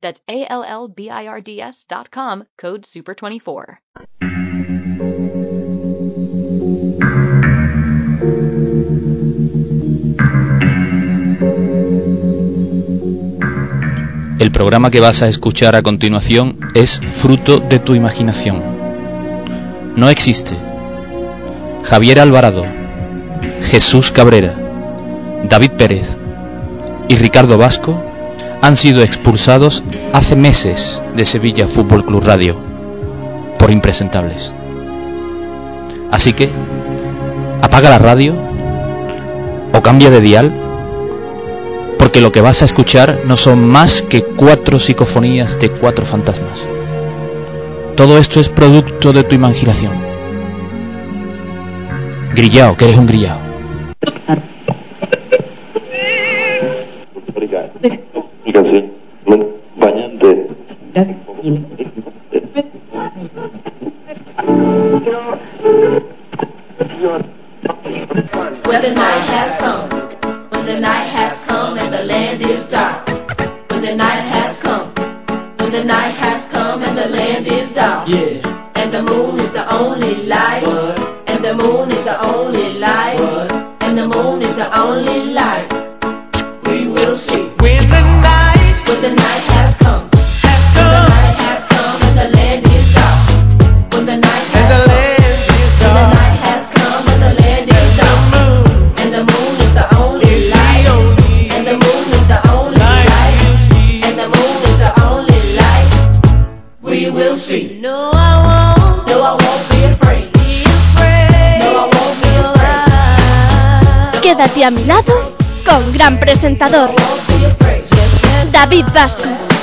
That's com, code SUPER24. El programa que vas a escuchar a continuación es fruto de tu imaginación. No existe. Javier Alvarado, Jesús Cabrera, David Pérez y Ricardo Vasco han sido expulsados hace meses de Sevilla Fútbol Club Radio por impresentables. Así que apaga la radio o cambia de dial porque lo que vas a escuchar no son más que cuatro psicofonías de cuatro fantasmas. Todo esto es producto de tu imaginación. Grillao, que eres un grillao. When the night has come, when the night has come and the land is dark. When the night has come, when the night has come and the land is dark. Yeah. And the moon is the only light. What? And the moon is the only light. What? And the moon is the only light. We will see When the night when the night has come. has When the come night has come and the land is dark. When the night and has the come. land is When the dark, night has come and the land is the dark. moon And the moon is the only is light. the only And the moon is the only light light. you see. And the moon is the only light. We will see. No, I won't No, I won't be afraid. be afraid. No, I won't be afraid. Quédate a mi lado con gran presentador David Vasco.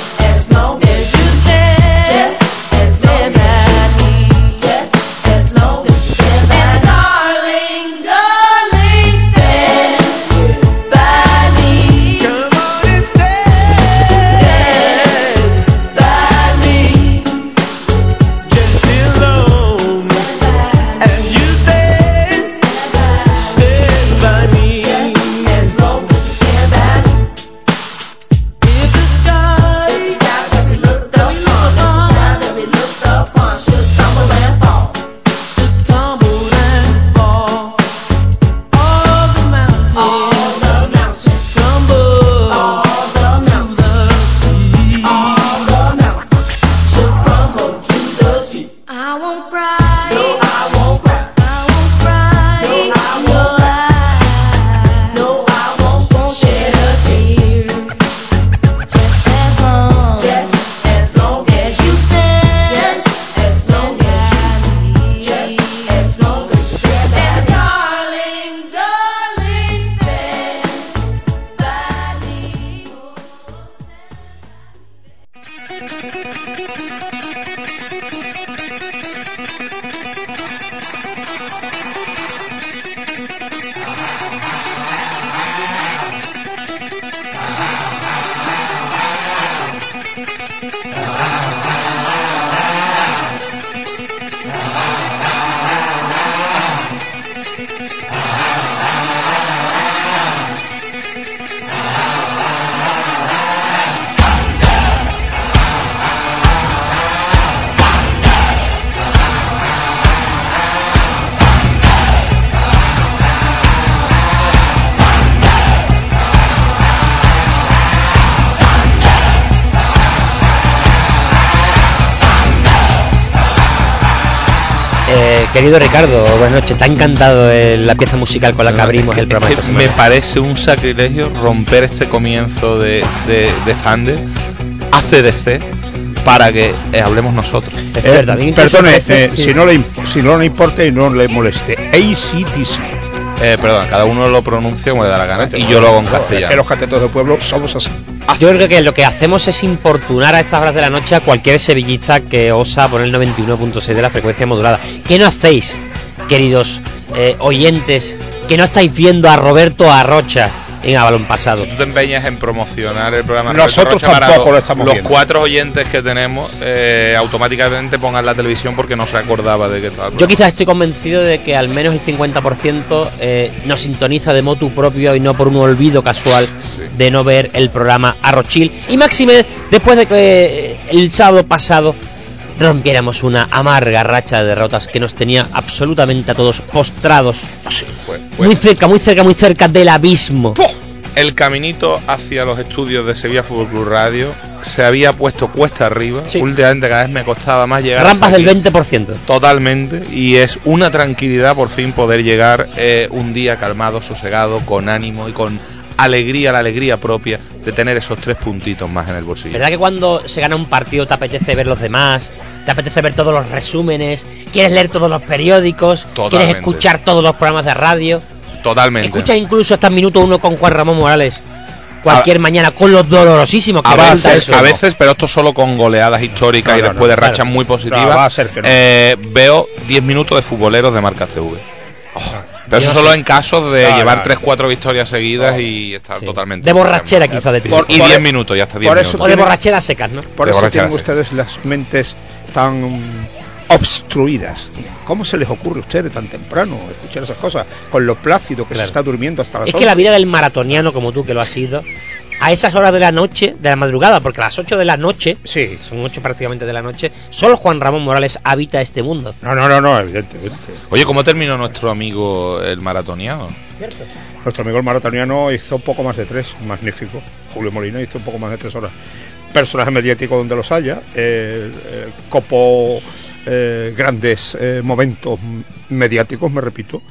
Querido Ricardo, buenas noches. ¿Te ha encantado la pieza musical con la que abrimos el programa Es esta que me parece un sacrilegio romper este comienzo de, de, de Thunder ACDC para que eh, hablemos nosotros. Es mí Eh, perdone, eh, sí. si, no le, si no le importa y no le moleste. ACDC. Eh, perdón, cada uno lo pronuncia como le da la gana y yo lo hago en Es que castellano. los catetos del pueblo somos así. Yo creo que lo que hacemos es importunar a estas horas de la noche a cualquier sevillista que osa poner el 91.6 de la frecuencia modulada. ¿Qué no hacéis, queridos eh, oyentes, que no estáis viendo a Roberto Arrocha en Avalón Pasado? Tú te empeñas en promocionar el programa Nosotros Rocha tampoco lo- lo estamos Los viendo. cuatro oyentes que tenemos eh, automáticamente pongan la televisión porque no se acordaba de que estaba el Yo quizás estoy convencido de que al menos el 50% eh, nos sintoniza de motu propio y no por un olvido casual Sí. de no ver el programa Arrochil. Y máxime, después de que eh, el sábado pasado rompiéramos una amarga racha de derrotas que nos tenía absolutamente a todos postrados. Pues- pues Muy cerca, muy cerca, muy cerca del abismo. El caminito hacia los estudios de Sevilla Fútbol Club Radio se había puesto cuesta arriba. Sí. Últimamente cada vez me costaba más llegar. Rampas del aquí. 20%. Totalmente, y es una tranquilidad por fin poder llegar eh, un día calmado, sosegado, con ánimo y con alegría, la alegría propia de tener esos tres puntitos más en el bolsillo. ¿Verdad que cuando se gana un partido te apetece ver los demás? ¿Te apetece ver todos los resúmenes? ¿Quieres leer todos los periódicos? Totalmente. ¿Quieres escuchar todos los programas de radio? Totalmente. Escucha incluso hasta el minuto uno con Juan Ramón Morales cualquier mañana con los dolorosísimos que a veces, eso. a veces, pero esto solo con goleadas históricas No, y no, después de rachas claro. muy positivas. No, va a ser que no. eh, veo 10 minutos de futboleros de marca CV. pero eso solo sé. en casos de No, llevar no, 3-4 victorias seguidas y estar Sí. totalmente. De borrachera quizá de Por- Y por- 10 minutos, ya hasta 10 por eso minutos. O de borracheras secas, ¿no? Por De eso borrachera, tienen ustedes las mentes tan obstruidas. ¿Cómo se les ocurre a ustedes tan temprano escuchar esas cosas? Con lo plácido que Claro. se está durmiendo hasta las Es que la 11. vida del maratoniano como tú que lo has sido, a esas horas de la noche, de la madrugada, porque a las 8 de la noche, Sí. son 8 prácticamente de la noche, solo Juan Ramón Morales habita este mundo. No, no, no, no, evidentemente. Oye, ¿cómo terminó nuestro amigo el maratoniano? Nuestro amigo el maratoniano hizo poco más de tres, magnífico. Julio Molina hizo un poco más de tres horas. Personaje mediático donde los haya, eh, eh, copó eh, grandes eh, momentos mediáticos, me repito.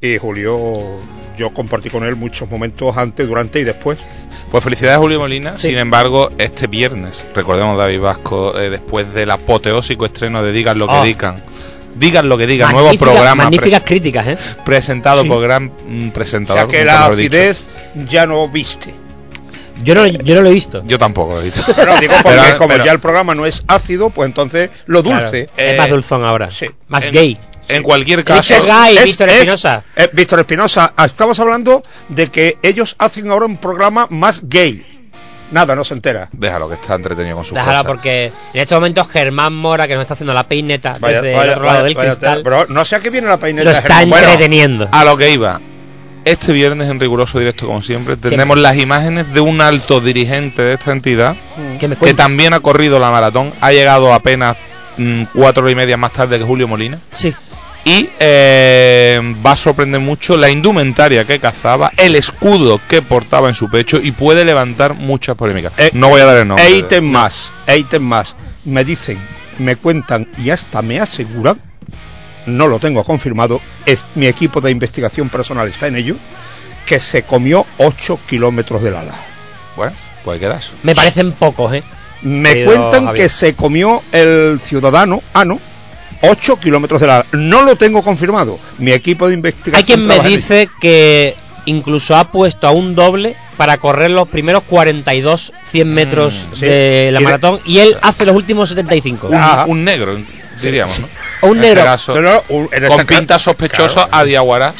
Y Julio, yo compartí con él muchos momentos antes, durante y después. Pues felicidades Julio Molina. Sí. Sin embargo, este viernes, recordemos David Vasco, eh, después del apoteósico estreno de Digan lo que Oh. digan. Digan lo que digan, Magnífica- nuevo programa Magníficas pres- críticas, ¿eh? presentado Sí. por gran mm, O presentador. sea que la dicho. acidez ya no viste. Yo no, yo no lo he visto. Yo tampoco lo he visto. Pero digo porque Pero- como pero- ya el programa no es ácido, pues entonces lo dulce. Claro, es Eh, más dulzón ahora. sí. Más en- gay. En cualquier Víctor caso, Gay, Es- Víctor es- Espinosa. eh, Víctor Espinosa, ah, estamos hablando de que ellos hacen ahora un programa más gay. Nada, no se entera. déjalo que está entretenido con sus Déjala cosas. porque en este momento Germán Mora, que nos está haciendo la peineta Vaya- desde vaya- el otro lado vaya- del vaya cristal. Pero no sé a qué viene la peineta. lo está Germán. Bueno, entreteniendo. A lo que iba. Este viernes en riguroso directo como siempre tendremos las imágenes de un alto dirigente de esta entidad que me que también ha corrido la maratón, ha llegado apenas mm, cuatro horas y media más tarde que Julio Molina Sí. y eh, va a sorprender mucho la indumentaria que cazaba, el escudo que portaba en su pecho y puede levantar muchas polémicas. Eh, no voy a dar el nombre. E ítem más, e ítem más. Me dicen, me cuentan y hasta me aseguran, no lo tengo confirmado, es, mi equipo de investigación personal está en ello, que se comió 8 kilómetros del ala. Bueno, pues queda eso. Me parecen pocos, ¿eh? Me Querido cuentan Javier. que se comió el ciudadano ano 8 kilómetros del ala. No lo tengo confirmado. Mi equipo de investigación. Hay quien me dice que incluso ha puesto a un doble para correr los primeros 42 100 metros Mm, sí. de la maratro y él hace los últimos 75. Un, un negro, diríamos, ¿no? O un En este negro. caso, ello. No, no, un- en con este pinta sospechosa Claro. a Diaguara.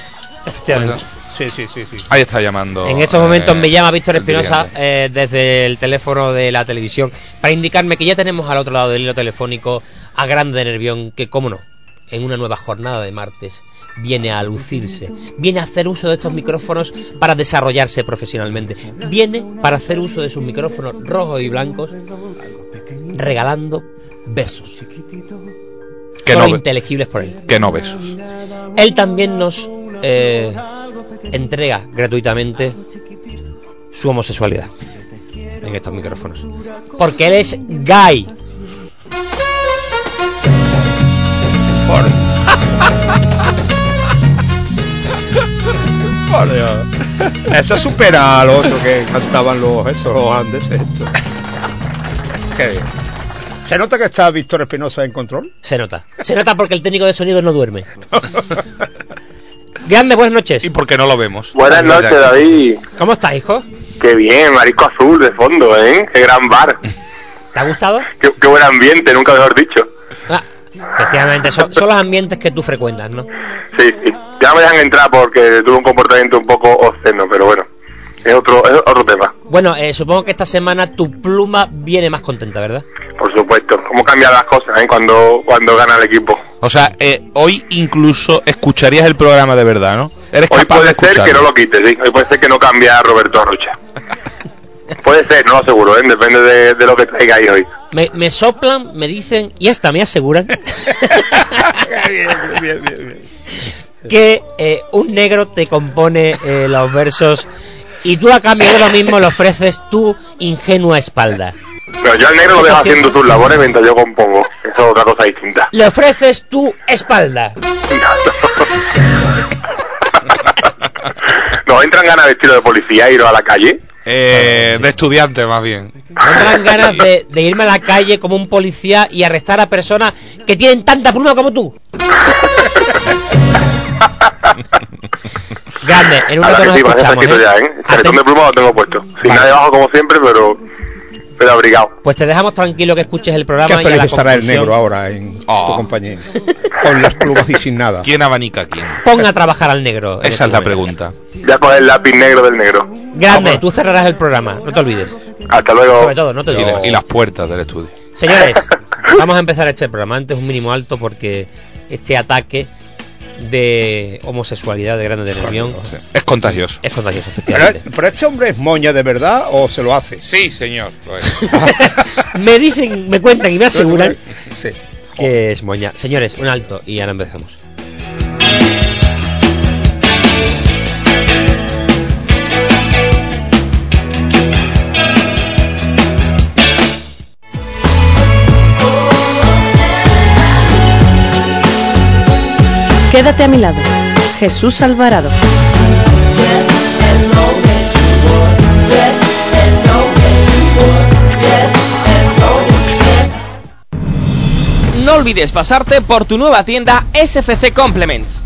Efectivamente. Sí, sí, sí, sí. Ahí está llamando. En estos momentos eh, me llama Víctor Espinosa eh, desde el teléfono de la televisión para indicarme que ya tenemos al otro lado del hilo telefónico a Grande Nervión, que, cómo no, en una nueva jornada de martes viene a lucirse, viene a hacer uso de estos micrófonos para desarrollarse profesionalmente, viene para hacer uso de sus micrófonos rojos y blancos, regalando versos, que no inteligibles. Que no besos. Él también nos eh, entrega gratuitamente su homosexualidad en estos micrófonos. Porque él es gay. Por, por Dios. Eso supera al otro que cantaban los esos los andes esto. Qué bien. ¿Se nota que está Víctor Espinosa en control? Se nota. Se nota porque el técnico de sonido no duerme. Grande, buenas noches. ¿Y por qué no lo vemos? Buenas noches, David. ¿Cómo estás, hijo? Qué bien, marisco azul de fondo, ¿eh? Qué gran bar. ¿Te ha gustado? Qué, qué buen ambiente, nunca mejor dicho. Ah, efectivamente, son, son los ambientes que tú frecuentas, ¿no? Sí, sí. Ya no me dejan entrar porque tuve un comportamiento un poco obsceno, pero bueno. Es otro, es otro tema. Bueno, eh, supongo que esta semana tu pluma viene más contenta, ¿verdad? Por supuesto. Cómo cambian las cosas, ¿eh? Cuando, cuando gana el equipo. O sea, eh, hoy incluso escucharías el programa de verdad, ¿no? Eres Hoy capaz de puede ser que no lo quite, sí. Hoy puede ser que no cambie a Roberto Arrocha. puede ser, no lo aseguro, ¿eh? Depende de, de lo que traigáis hoy. Me, me soplan, me dicen y hasta me aseguran que eh, un negro te compone eh, los versos y tú a cambio de lo mismo le ofreces tu ingenua espalda. Pero yo al negro lo dejo haciendo sus labores mientras yo compongo. Eso es otra cosa distinta. Le ofreces tu espalda. ¿Nos entran ganas de estilo de policía e ir a la calle? Eh, de estudiante, más bien. ¿No dan ganas de, de irme a la calle como un policía y arrestar a personas que tienen tanta pluma como tú? Grande, en un rato nos escuchamos. ¿eh? ya, ¿eh? Chaletón de pluma lo tengo puesto. Sin nada debajo como siempre, pero, pero abrigado. Pues te dejamos tranquilo que escuches el programa Qué y a feliz la estará el negro ahora en Oh. tu compañía. Con las plumas y sin nada. ¿Quién abanica a quién? Ponga a trabajar al negro. Esa este es la pregunta. Ya con el lápiz negro del negro. Grande, tú cerrarás el programa, no te olvides. Hasta luego. Sobre todo, no te Y, olvides. y las puertas del estudio. Señores, vamos a empezar este programa. Antes un mínimo alto porque este ataque de homosexualidad de Grande de Nervión Sí. Es contagioso. es contagioso, Pero, efectivamente. pero este hombre es moña de verdad o se lo hace. Sí, señor. lo es. me dicen, me cuentan y me aseguran Sí. que es moña. Señores, un alto y ahora empezamos. Quédate a mi lado. Jesús Alvarado. No olvides pasarte por tu nueva tienda SFC Complements.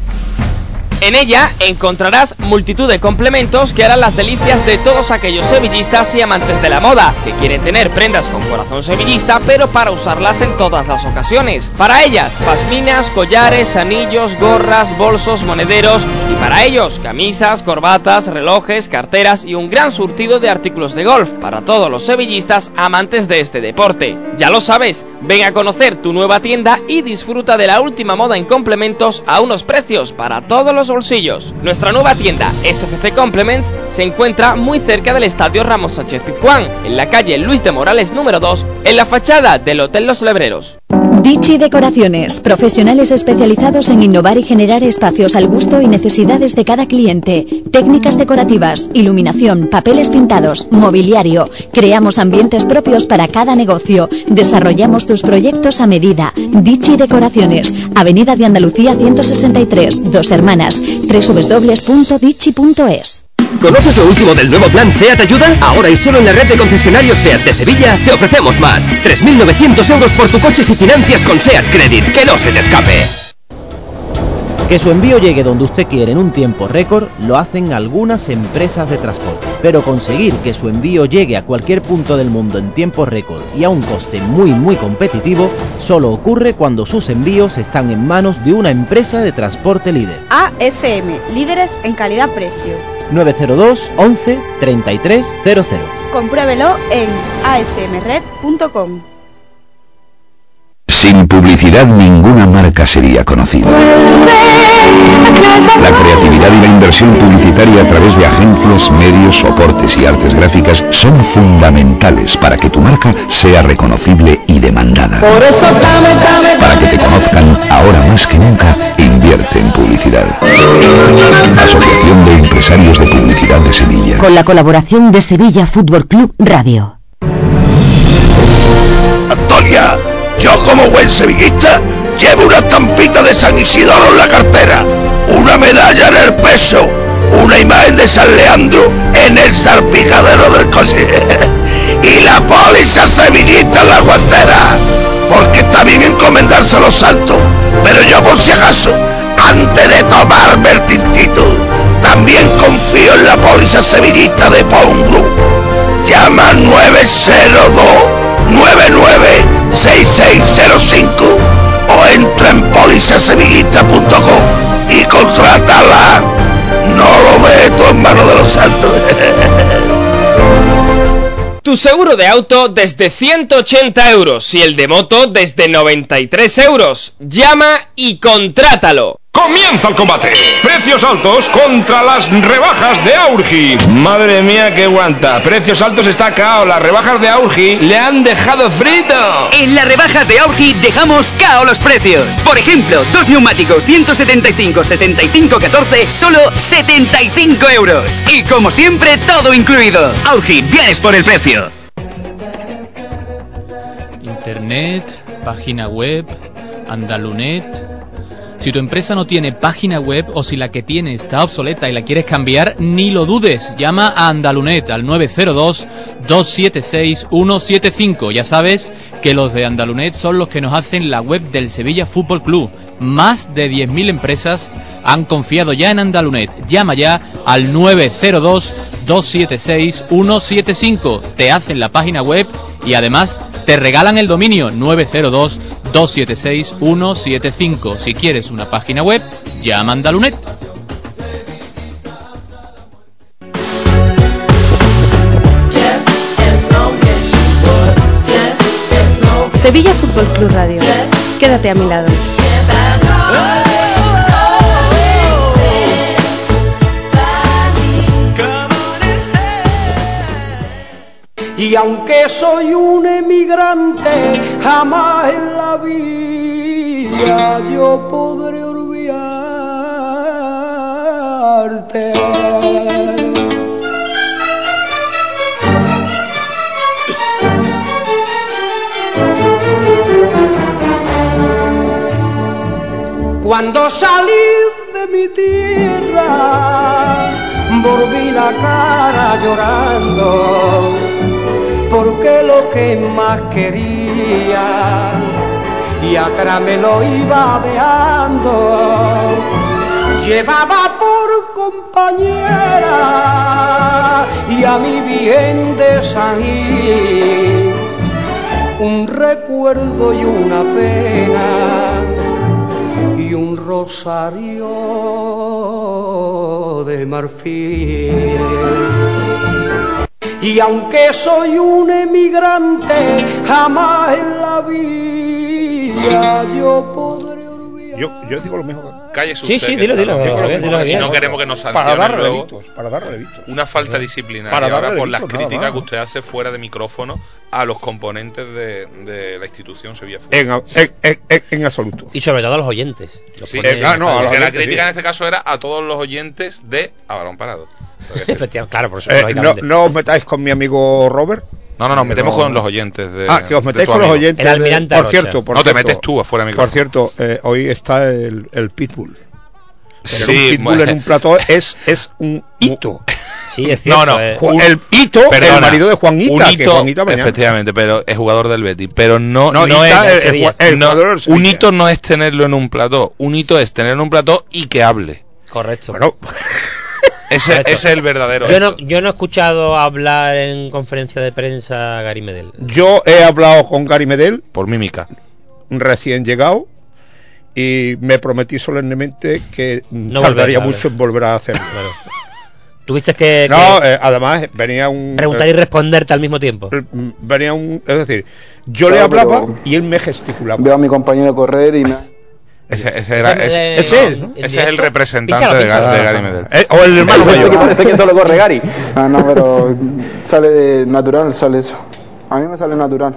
En ella encontrarás multitud de complementos que harán las delicias de todos aquellos sevillistas y amantes de la moda, que quieren tener prendas con corazón sevillista, pero para usarlas en todas las ocasiones. Para ellas, pasminas, collares, anillos, gorras, bolsos, monederos, y para ellos, camisas, corbatas, relojes, carteras y un gran surtido de artículos de golf para todos los sevillistas amantes de este deporte. Ya lo sabes, ven a conocer tu nueva tienda y disfruta de la última moda en complementos a unos precios para todos los bolsillos. Nuestra nueva tienda SFC Complements se encuentra muy cerca del Estadio Ramos Sánchez Pizjuán, en la calle Luis de Morales número 2, en la fachada del Hotel Los Lebreros. Dichi Decoraciones, profesionales especializados en innovar y generar espacios al gusto y necesidades de cada cliente. Técnicas decorativas, iluminación, papeles pintados, mobiliario. Creamos ambientes propios para cada negocio. Desarrollamos tus proyectos a medida. Dichi Decoraciones, Avenida de Andalucía 163, Dos Hermanas, www.dichi.es. ¿Conoces lo último del nuevo plan SEAT Ayuda? Ahora y solo en la red de concesionarios SEAT de Sevilla te ofrecemos más. 3.900 euros por tu coche si financias con SEAT Credit. ¡Que no se te escape! Que su envío llegue donde usted quiere en un tiempo récord lo hacen algunas empresas de transporte. Pero conseguir que su envío llegue a cualquier punto del mundo en tiempo récord y a un coste muy muy competitivo solo ocurre cuando sus envíos están en manos de una empresa de transporte líder. ASM, líderes en calidad-precio. 902 11 33 00. Compruébelo en asmred.com. Sin publicidad ninguna marca sería conocida. La creatividad y la inversión publicitaria a través de agencias, medios, soportes y artes gráficas son fundamentales para que tu marca sea reconocible y demandada. Para que te conozcan ahora más que nunca, invierte en publicidad. Asociación de Empresarios de Publicidad de Sevilla. Con la colaboración de Sevilla Fútbol Club Radio. Antonia, yo como buen sevillista lleve una estampita de San Isidoro en la cartera, una medalla en el peso, una imagen de San Leandro en el salpicadero del coche y la póliza sevillista en la guantera, porque está bien encomendarse a los santos, pero yo por si acaso, antes de tomarme el tintito, también confío en la póliza sevillista de Pawn Group. Llama 902 996605 o entra en polizasevillista.com y contrátala. No lo dejes en manos de los santos. Tu seguro de auto desde 180 euros y el de moto desde 93 euros. Llama y contrátalo. Comienza el combate. Precios altos contra las rebajas de Aurgi. Madre mía, que guanta. Precios altos está cao. Las rebajas de Aurgi le han dejado frito. En las rebajas de Aurgi dejamos cao los precios. Por ejemplo, dos neumáticos 175 65 14 solo 75 euros. Y como siempre, todo incluido. Aurgi, vienes por el precio. Internet, página web, Andalunet. Si tu empresa no tiene página web o si la que tiene está obsoleta y la quieres cambiar, ni lo dudes. Llama a Andalunet al 902-276-175. Ya sabes que los de Andalunet son los que nos hacen la web del Sevilla Fútbol Club. Más de 10.000 empresas han confiado ya en Andalunet. Llama ya al 902-276-175. Te hacen la página web y además te regalan el dominio 902-276-175. Si quieres una página web, llama a Andalunet. Sevilla Fútbol Club Radio. Quédate a mi lado. Y aunque soy un emigrante, jamás en la vida yo podré olvidarte. Cuando salí de mi tierra, volví la cara llorando, porque lo que más quería y atrás me lo iba dejando. Llevaba por compañera y a mi bien de San Gil un recuerdo y una pena y un rosario de marfil. Y aunque soy un emigrante, jamás en la vida yo podré Yo, yo digo lo mismo. Cállese Sí, usted, sí, que dilo, dilo, que dilo, no- queremos que nos Para sancionen darle luego. réditos, para darle. Una falta disciplinaria Para ahora darle por las réditos, nada críticas que usted hace fuera de micrófono a los componentes de, de la institución Sevilla Fútbol. En, en, en- en- absoluto. Y sobre todo a los oyentes. Los Sí, sí, ah, no, a los porque la oyentes, crítica sí. en este caso era a todos los oyentes de A Balón Parado. Efectivamente, claro, por eso. Eh, no, no os metáis con mi amigo Robert. No, no, nos metemos no- con los oyentes de. Ah, que os de metéis con los oyentes. El de- almirante por Rocha. cierto, por No te metes tú afuera de Por micrófono. cierto, eh, hoy está el, el Pitbull. Sí, un Pitbull bueno. en un plató es, es un hito. Sí, es No, cierto. no, eh. Un- el hito, el Perdona, marido de Juanita, un que hito, Juanita efectivamente, pero es jugador del Betis, pero no, No, no, es el- el- el no, jugador del Sevilla. un hito no es tenerlo en un plató, un hito es tenerlo en un plató y que hable. Correcto. Bueno, Ese, ese es el verdadero. Yo no, yo no he escuchado hablar en conferencia de prensa a Gary Medel. yo he hablado con Gary Medel, Por mímica. recién llegado, y me prometí solemnemente que No tardaría volver, mucho en volver a hacerlo. Claro. Tuviste que, No, que eh, además venía un... preguntar y responderte al mismo tiempo. eh, venía un... Es decir, yo Claro, le hablaba y él me gesticulaba. Veo a mi compañero correr y me... Ese, ese era, Ese- ese, ese es, ¿no? ese es el representante Ga- pínchalo. de Gary Medel. Eh, o el hermano Parece que mayor. parece que solo corre Gary. Ah, no, pero sale de natural, sale eso. A mí me sale natural.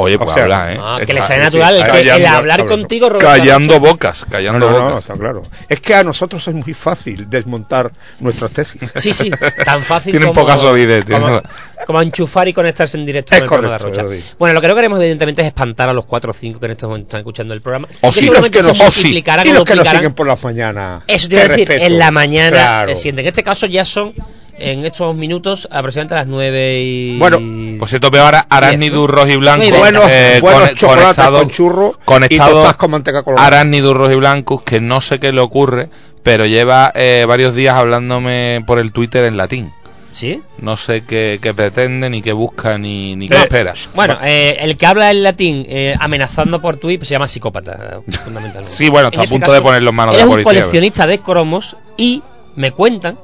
Oye, O pues sea, habla, ¿eh? Ah, que le sale sí, natural, el, callando- hablar contigo, Roberto. Callando bocas, callando No, no, no, bocas. está claro. Es que a nosotros es muy fácil desmontar nuestras tesis. Sí, sí, tan fácil Tienen como, poca solidez, como, como enchufar y conectarse en directo Es con el programa de correcto, Rocha. Bueno, lo que no queremos evidentemente es espantar a los 4 o 5 que en este momento están escuchando el programa. O que sí, seguramente los que se nos- o Y o los que nos siguen por las mañanas. Eso te iba a decir, respeto. en la mañana Claro. eh, sienten. En este caso ya son, en estos minutos, aproximadamente a las 9 y... Bueno, por cierto, veo ahora Arácnido rojo y blanco. Muy bien. Buenos, eh, buenos cone- chocolates conectado- con churro y conectado tostadas con manteca colorada. Y blanco, que no sé qué le ocurre, pero lleva eh, varios días hablándome por el Twitter en latín. ¿Sí? No sé qué, qué pretende, ni qué busca, ni, ni qué Eh, espera. Bueno, eh, el que habla en latín eh, amenazando por Twitter se llama psicópata, eh, fundamentalmente. Sí, bueno, está En a punto este de caso, ponerlo en manos de la es un policía. coleccionista de cromos y me cuentan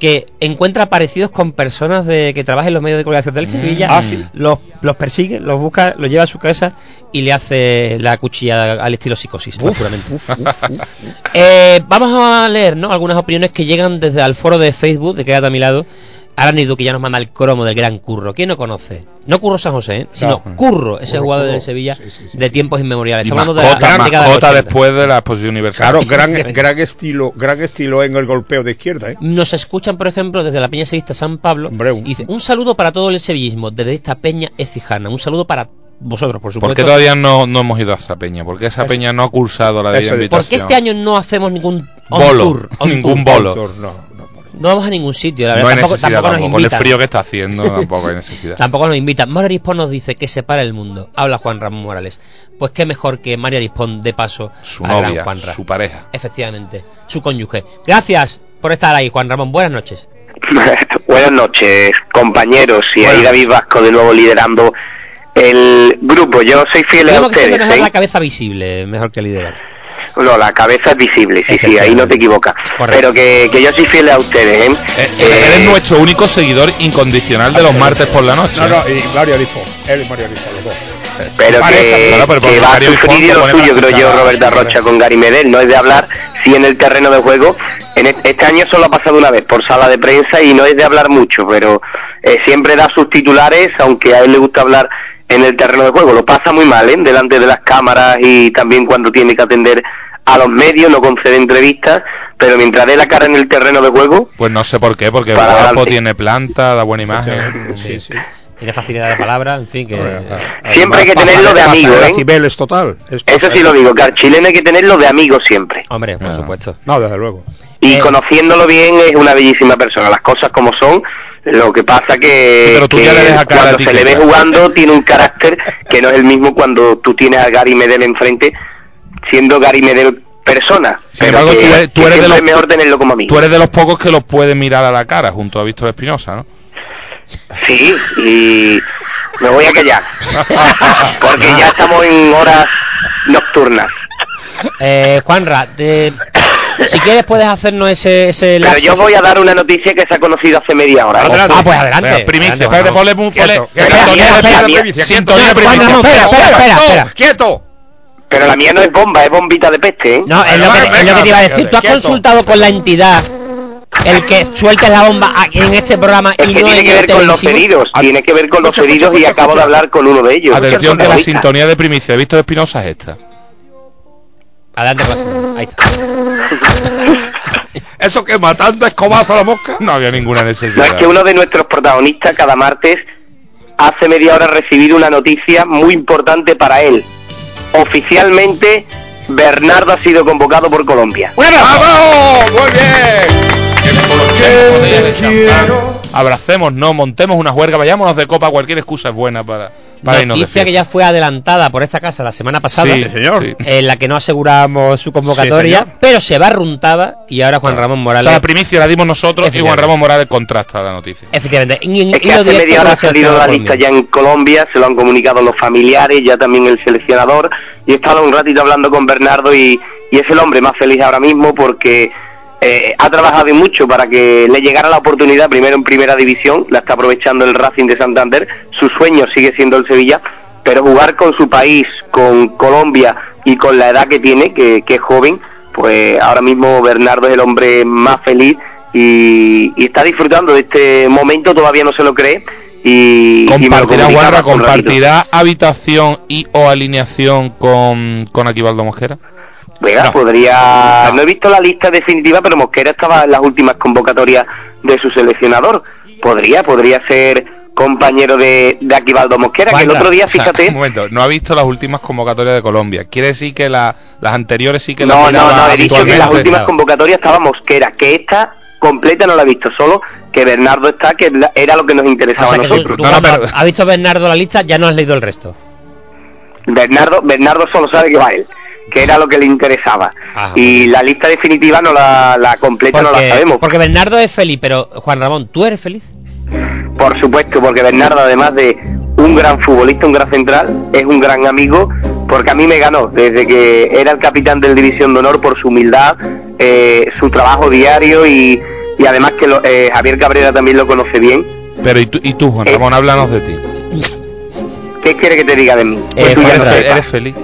que encuentra parecidos con personas de que trabajan en los medios de comunicación del Sevilla, Ah, sí. los, los persigue, los busca, los lleva a su casa y le hace la cuchilla al estilo psicosis. Eh, vamos a leer ¿no? algunas opiniones que llegan desde el foro de Facebook de Quédate a mi lado. Aránido que ya nos manda el cromo del gran Curro. ¿Quién no conoce? No Curro San José, ¿eh? sino. Curro, ese Curro, jugador Curro. del Sevilla Sí, sí, sí. de tiempos inmemoriales. Estamos hablando de la gran mascota 80. después de la exposición universal. Claro, gran, gran estilo, gran estilo en el golpeo de izquierda, ¿eh? Nos escuchan, por ejemplo, desde la Peña Sevista San Pablo. Hombre, un- y dice, un saludo para todo el sevillismo desde esta Peña Ecijana. Un saludo para vosotros, por ¿Por supuesto. qué todavía no, no hemos ido a esa peña? ¿Por qué esa peña no ha cursado la es. invitación? Porque este año no hacemos ningún on Bolo, tour, on ningún tour. bolo. No, no, no. No vamos a ningún sitio, la No verdad. hay tampoco, necesidad tampoco nos tampoco. Con el invitan. frío que está haciendo tampoco hay necesidad. Tampoco nos invitan. Mario Arispón nos dice que se para el mundo. Habla Juan Ramón Morales. Pues qué mejor que Mario Arispón de paso Su gran novia, su pareja. Efectivamente, su cónyuge. Gracias por estar ahí, Juan Ramón. Buenas noches. Buenas noches, compañeros. Y ahí David Vasco de nuevo liderando el grupo. Yo soy fiel a que ustedes. mejor ¿eh? la cabeza visible, mejor que liderar. No, la cabeza es visible, sí, sí, ahí no te equivocas. Pero que, que yo soy fiel a ustedes, ¿eh? Eh, Eres nuestro único seguidor incondicional de los martes por la noche. No, no, y Mario Arispo. Él y Mario Arispo, los dos. Pero que, claro, pero que va a Mario sufrir lo suyo, creo yo, Roberta. Rocha con Gary Medel. No es de hablar, si en el terreno de juego. En este año solo ha pasado una vez por sala de prensa y no es de hablar mucho, pero eh, siempre da sus titulares, aunque a él le gusta hablar en el terreno de juego. Lo pasa muy mal, ¿eh? Delante de las cámaras y también cuando tiene que atender a los medios, no concede entrevistas, pero mientras dé la cara en el terreno de juego, Pues no sé por qué, porque guapo, tiene planta, da buena imagen. Sí, sí. Tiene facilidad de palabra, en fin, que... siempre hay que tenerlo de amigo, ¿eh? Cibeles total. Es Eso sí lo digo, que al chileno hay que tenerlo de amigo siempre. Hombre, por supuesto. No, desde luego. Y Eh. conociéndolo bien es una bellísima persona, las cosas como son. Lo que pasa que, Sí, pero tú que ya le dejas cara cuando a ti se le ve jugando tiene un carácter que no es el mismo cuando tú tienes a Gary Medel enfrente, siendo Gary Medel persona. Sin Pero embargo, que- tú eres, tú eres de los, es mejor tenerlo como amigo. tú eres de los pocos que los puede mirar a la cara junto a Víctor Espinosa, ¿no? Sí, y me voy a callar. Porque ya estamos en horas nocturnas. Eh, Juanra, te- si quieres puedes hacernos ese, ese Pero yo voy a dar una noticia que se ha conocido hace media hora. ¿eh? Ah, pues adelante. Primicia, Adelante, espérate, ponle, sintonía primicia. Ramón, espera, espera, espera, espera. ¡Quieto! Pero la mía no es bomba, es bombita de peste, ¿eh? No, es lo, que, es lo que te iba a decir. Tú has consultado con la entidad el que sueltes la bomba aquí en este programa Es y que no tiene en que ver con los heridos, tiene que ver con los heridos y acabo de hablar con uno de ellos. Atención que la sintonía de primicia de Víctor Espinosa es esta. Adelante señora. Ahí está. ¿Eso que matando escobazo a la mosca? No había ninguna No es necesidad. que uno de nuestros protagonistas cada martes hace media hora recibir una noticia muy importante para él. Oficialmente, Bernardo ha sido convocado por Colombia. ¡Vamos! ¡Muy bien! Abracemos, no, montemos una juerga, vayámonos de copa, cualquier excusa es buena para, para Noticia que ya fue adelantada por esta casa la semana pasada. Sí, señor. En la que no aseguramos su convocatoria, Sí, pero se barruntaba y ahora Juan Ramón O Morales. sea, la primicia la dimos nosotros y Juan. Ramón Morales contrasta la noticia. Efectivamente, y, y- Es que hace media hora ha salido la lista ya en Colombia, se lo han comunicado los familiares, ya también el seleccionador, y he estado un ratito hablando con Bernardo y, y es el hombre más feliz ahora mismo porque eh, ha trabajado y mucho para que le llegara la oportunidad primero en primera división, la está aprovechando el Racing de Santander, su sueño sigue siendo el Sevilla, pero jugar con su país, con Colombia y con la edad que tiene, que, que es joven, pues ahora mismo Bernardo es el hombre más feliz y, y está disfrutando de este momento, todavía no se lo cree y, y Compartirá, ratito. compartirá habitación y o alineación con, con Aquivaldo Mosquera. Venga, podría. No. he visto la lista definitiva, pero Mosquera estaba en las últimas convocatorias de su seleccionador. Podría, podría ser compañero de, de Aquivaldo Mosquera, que el otro día, o sea, fíjate. un momento, no ha visto las últimas convocatorias de Colombia. Quiere decir que la- las anteriores sí que las No, no, no, he dicho que en las últimas convocatorias estaba Mosquera, que esta completa no la he visto, solo que Bernardo está, que era lo que nos interesaba O sea, a tú- nosotros. tú cuando ha visto Bernardo la lista, ya no has leído el resto. Bernardo, Bernardo solo sabe que va él, que era lo que le interesaba. y la lista definitiva no la, la completa no la sabemos. porque Bernardo es feliz, pero Juan Ramón, ¿tú eres feliz? Por supuesto, porque Bernardo, además de un gran futbolista, un gran central, es un gran amigo, porque a mí me ganó desde que era el capitán del División de Honor por su humildad, eh, su trabajo diario y, y además que lo- eh, Javier Cabrera también lo conoce bien. Pero ¿y tú, y tú Juan Ramón, háblanos de ti? ¿Qué quiere que te diga de mí? Eh, Pues tú ya. ¿Eres feliz?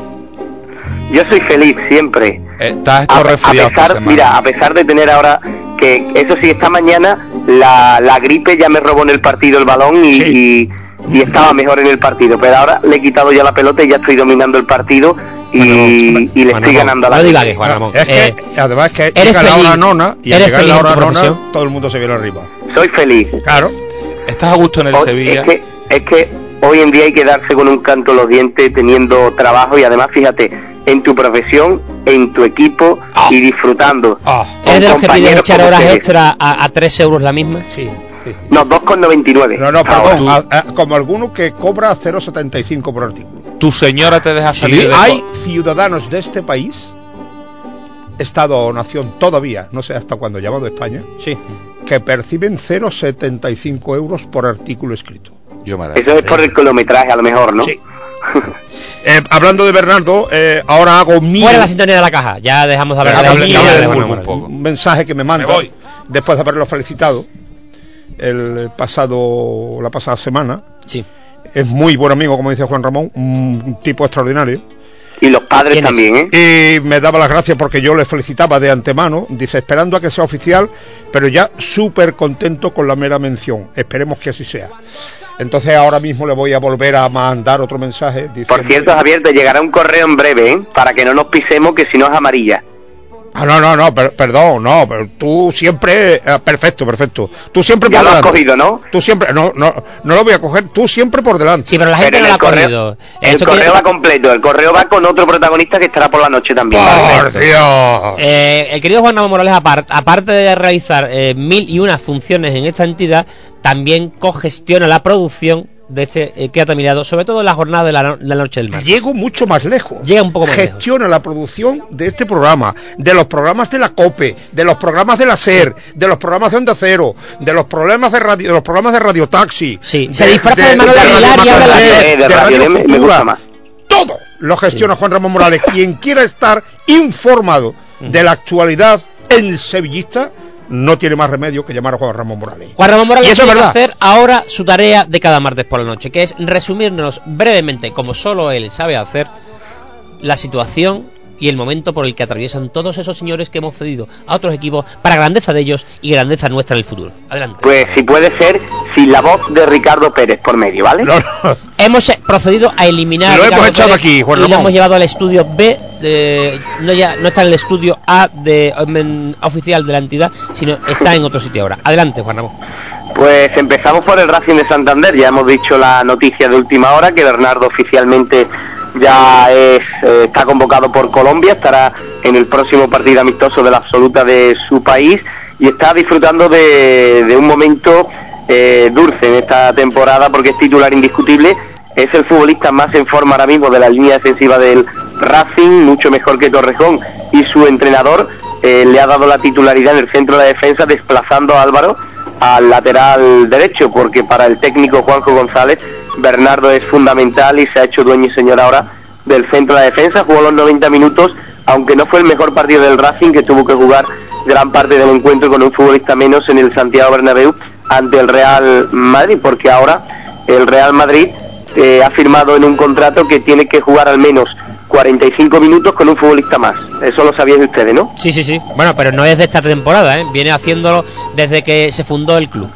Yo soy feliz siempre. Estás a, esto a pesar, mira, a pesar de tener ahora que eso sí, esta mañana la, la gripe ya me robó en el partido el balón y, y, y estaba mejor en el partido, pero ahora le he quitado ya la pelota y ya estoy dominando el partido y, y le estoy ganando a la gripe. Es que, además que ¿eres llega la hora feliz? nona y al ¿Eres llegar la hora nona todo el mundo se viene arriba. Soy feliz. Claro. ¿Estás a gusto en el Hoy- Sevilla? Es que, es que hoy en día hay que darse con un canto en los dientes teniendo trabajo y además fíjate, en tu profesión, en tu equipo y disfrutando. ¿Eres de los que piden echar horas ustedes. extra a, a 3 euros la misma? Sí. No, 2,99. No, no, perdón, a- a- como alguno que cobra 0,75 por artículo. ¿Tu señora te deja salir Sí, de hay ciudadanos de este país, Estado o nación todavía, no sé hasta cuándo, llamado España, que perciben 0,75 euros por artículo escrito. Yo me Eso es por el kilometraje a lo mejor, ¿no? Eh, hablando de Bernardo, eh, ahora hago mi Fuera la sintonía de la caja, ya dejamos de hablar de mío de un- un mensaje que me manda después de haberlo felicitado el pasado la pasada semana. Sí. Es muy buen amigo, como dice Juan Ramón, un tipo extraordinario. Y los padres también, ¿eh? Y me daba las gracias porque yo le felicitaba de antemano, dice, esperando a que sea oficial, pero ya súper contento con la mera mención. Esperemos que así sea. Entonces ahora mismo le voy a volver a mandar otro mensaje. Por cierto, Javier, te llegará un correo en breve, ¿eh? Para que no nos pisemos, que si no es amarilla. Ah, no, no, no, per- perdón, no, pero tú siempre, eh, perfecto, perfecto. Tú siempre Ya por lo has cogido, ¿no? Tú siempre, no, no, no lo voy a coger, tú siempre por delante. Sí, pero la gente Pero no lo ha correo- cogido. El correo quiere- va completo, el correo va con otro protagonista que estará por la noche también. Por Dios. Eh, el querido Juan Ramón Morales, apar- aparte de realizar eh, mil y unas funciones en esta entidad, también cogestiona la producción de este eh, Quédate a mi lado, sobre todo en la jornada de la, no- de la noche del martes. Llego mucho más lejos. Llega un poco más lejos. Gestiona la producción de este programa, de los programas de la COPE, de los programas de la SER, de los programas de Onda Cero, de los programas de radio, de los programas de Radio Taxi. Sí, se disfraza de Manolo Radio Aguilar y de la SER. de de Radio me- me Futura. gusta más. Todo lo gestiona Juan Ramón Morales. Quien quiera estar informado de la actualidad en sevillista, no tiene más remedio que llamar a Juan Ramón Morales. Juan Ramón Morales y eso tiene verdad. hacer ahora su tarea de cada martes por la noche, que es resumirnos brevemente, como solo él sabe hacer, la situación y el momento por el que atraviesan todos esos señores que hemos cedido a otros equipos para grandeza de ellos y grandeza nuestra en el futuro. Adelante. Pues si puede ser, sin la voz de Ricardo Pérez por medio, ¿vale? Hemos eh, procedido a eliminar Lo a hemos echado Pérez aquí, Juan y lo Ramón. hemos llevado al estudio B de- no ya no está en el estudio A de oficial de la entidad sino está en otro sitio ahora adelante Juan Ramón Pues empezamos por el Racing de Santander. Ya hemos dicho la noticia de última hora que Bernardo oficialmente ya es, eh, está convocado por Colombia, estará en el próximo partido amistoso de la absoluta de su país y está disfrutando de, de un momento eh, dulce en esta temporada porque es titular indiscutible. Es el futbolista más en forma ahora mismo de la línea defensiva del Racing, mucho mejor que Torrejón y su entrenador eh, le ha dado la titularidad en el centro de la defensa desplazando a Álvaro al lateral derecho, porque para el técnico Juanjo González, Bernardo es fundamental y se ha hecho dueño y señor ahora del centro de la defensa, jugó los 90 minutos, aunque no fue el mejor partido del Racing, que tuvo que jugar gran parte del encuentro con un futbolista menos en el Santiago Bernabéu ante el Real Madrid, porque ahora el Real Madrid eh, ha firmado en un contrato que tiene que jugar al menos 45 minutos con un futbolista más. Eso lo sabían ustedes, ¿no? sí sí sí bueno pero no es de esta temporada ¿eh? viene haciéndolo desde que se fundó el club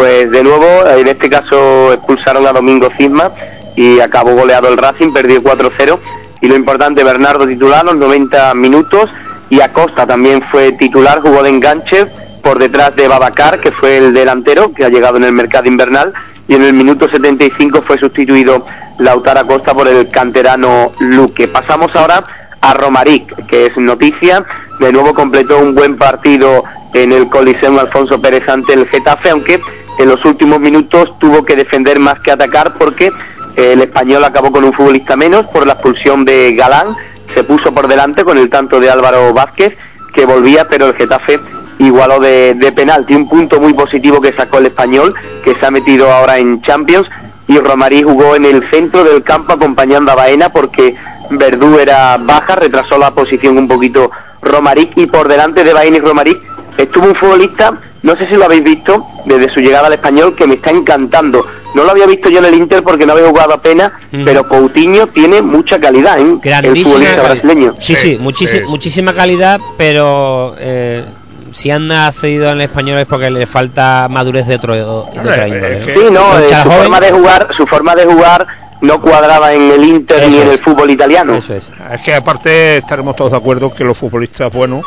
Pues de nuevo, en este caso expulsaron a Domingo Cisma y acabó goleado el Racing, perdió 4-0. Y lo importante, Bernardo titular los 90 minutos y Acosta también fue titular, jugó de enganche por detrás de Babacar, que fue el delantero que ha llegado en el mercado invernal. Y en el minuto 75 fue sustituido Lautaro Acosta por el canterano Luque. Pasamos ahora a Romaric, que es noticia. De nuevo completó un buen partido en el Coliseo Alfonso Pérez ante el Getafe, aunque en los últimos minutos tuvo que defender más que atacar porque eh, el español acabó con un futbolista menos por la expulsión de Galán. Se puso por delante con el tanto de Álvaro Vázquez, que volvía, pero el Getafe igualó de, de penalti. Un punto muy positivo que sacó el español, que se ha metido ahora en Champions. Y Romarí jugó en el centro del campo acompañando a Baena porque Verdú era baja, retrasó la posición un poquito Romaric y por delante de Baena y Romaric estuvo un futbolista, no sé si lo habéis visto, desde su llegada al español, que me está encantando. No lo había visto yo en el Inter porque no había jugado apenas, pero Coutinho tiene mucha calidad, ¿eh? el Grandísima futbolista calidad. brasileño. Sí, sí, muchísi- muchísima calidad, pero eh, si anda cedido en el español es porque le falta madurez de otro, de otra índole. Sí, no, eh, su joven- forma de jugar, su forma de jugar no cuadraba en el Inter ni en el fútbol italiano. Eso es. Es que aparte estaremos todos de acuerdo que los futbolistas buenos,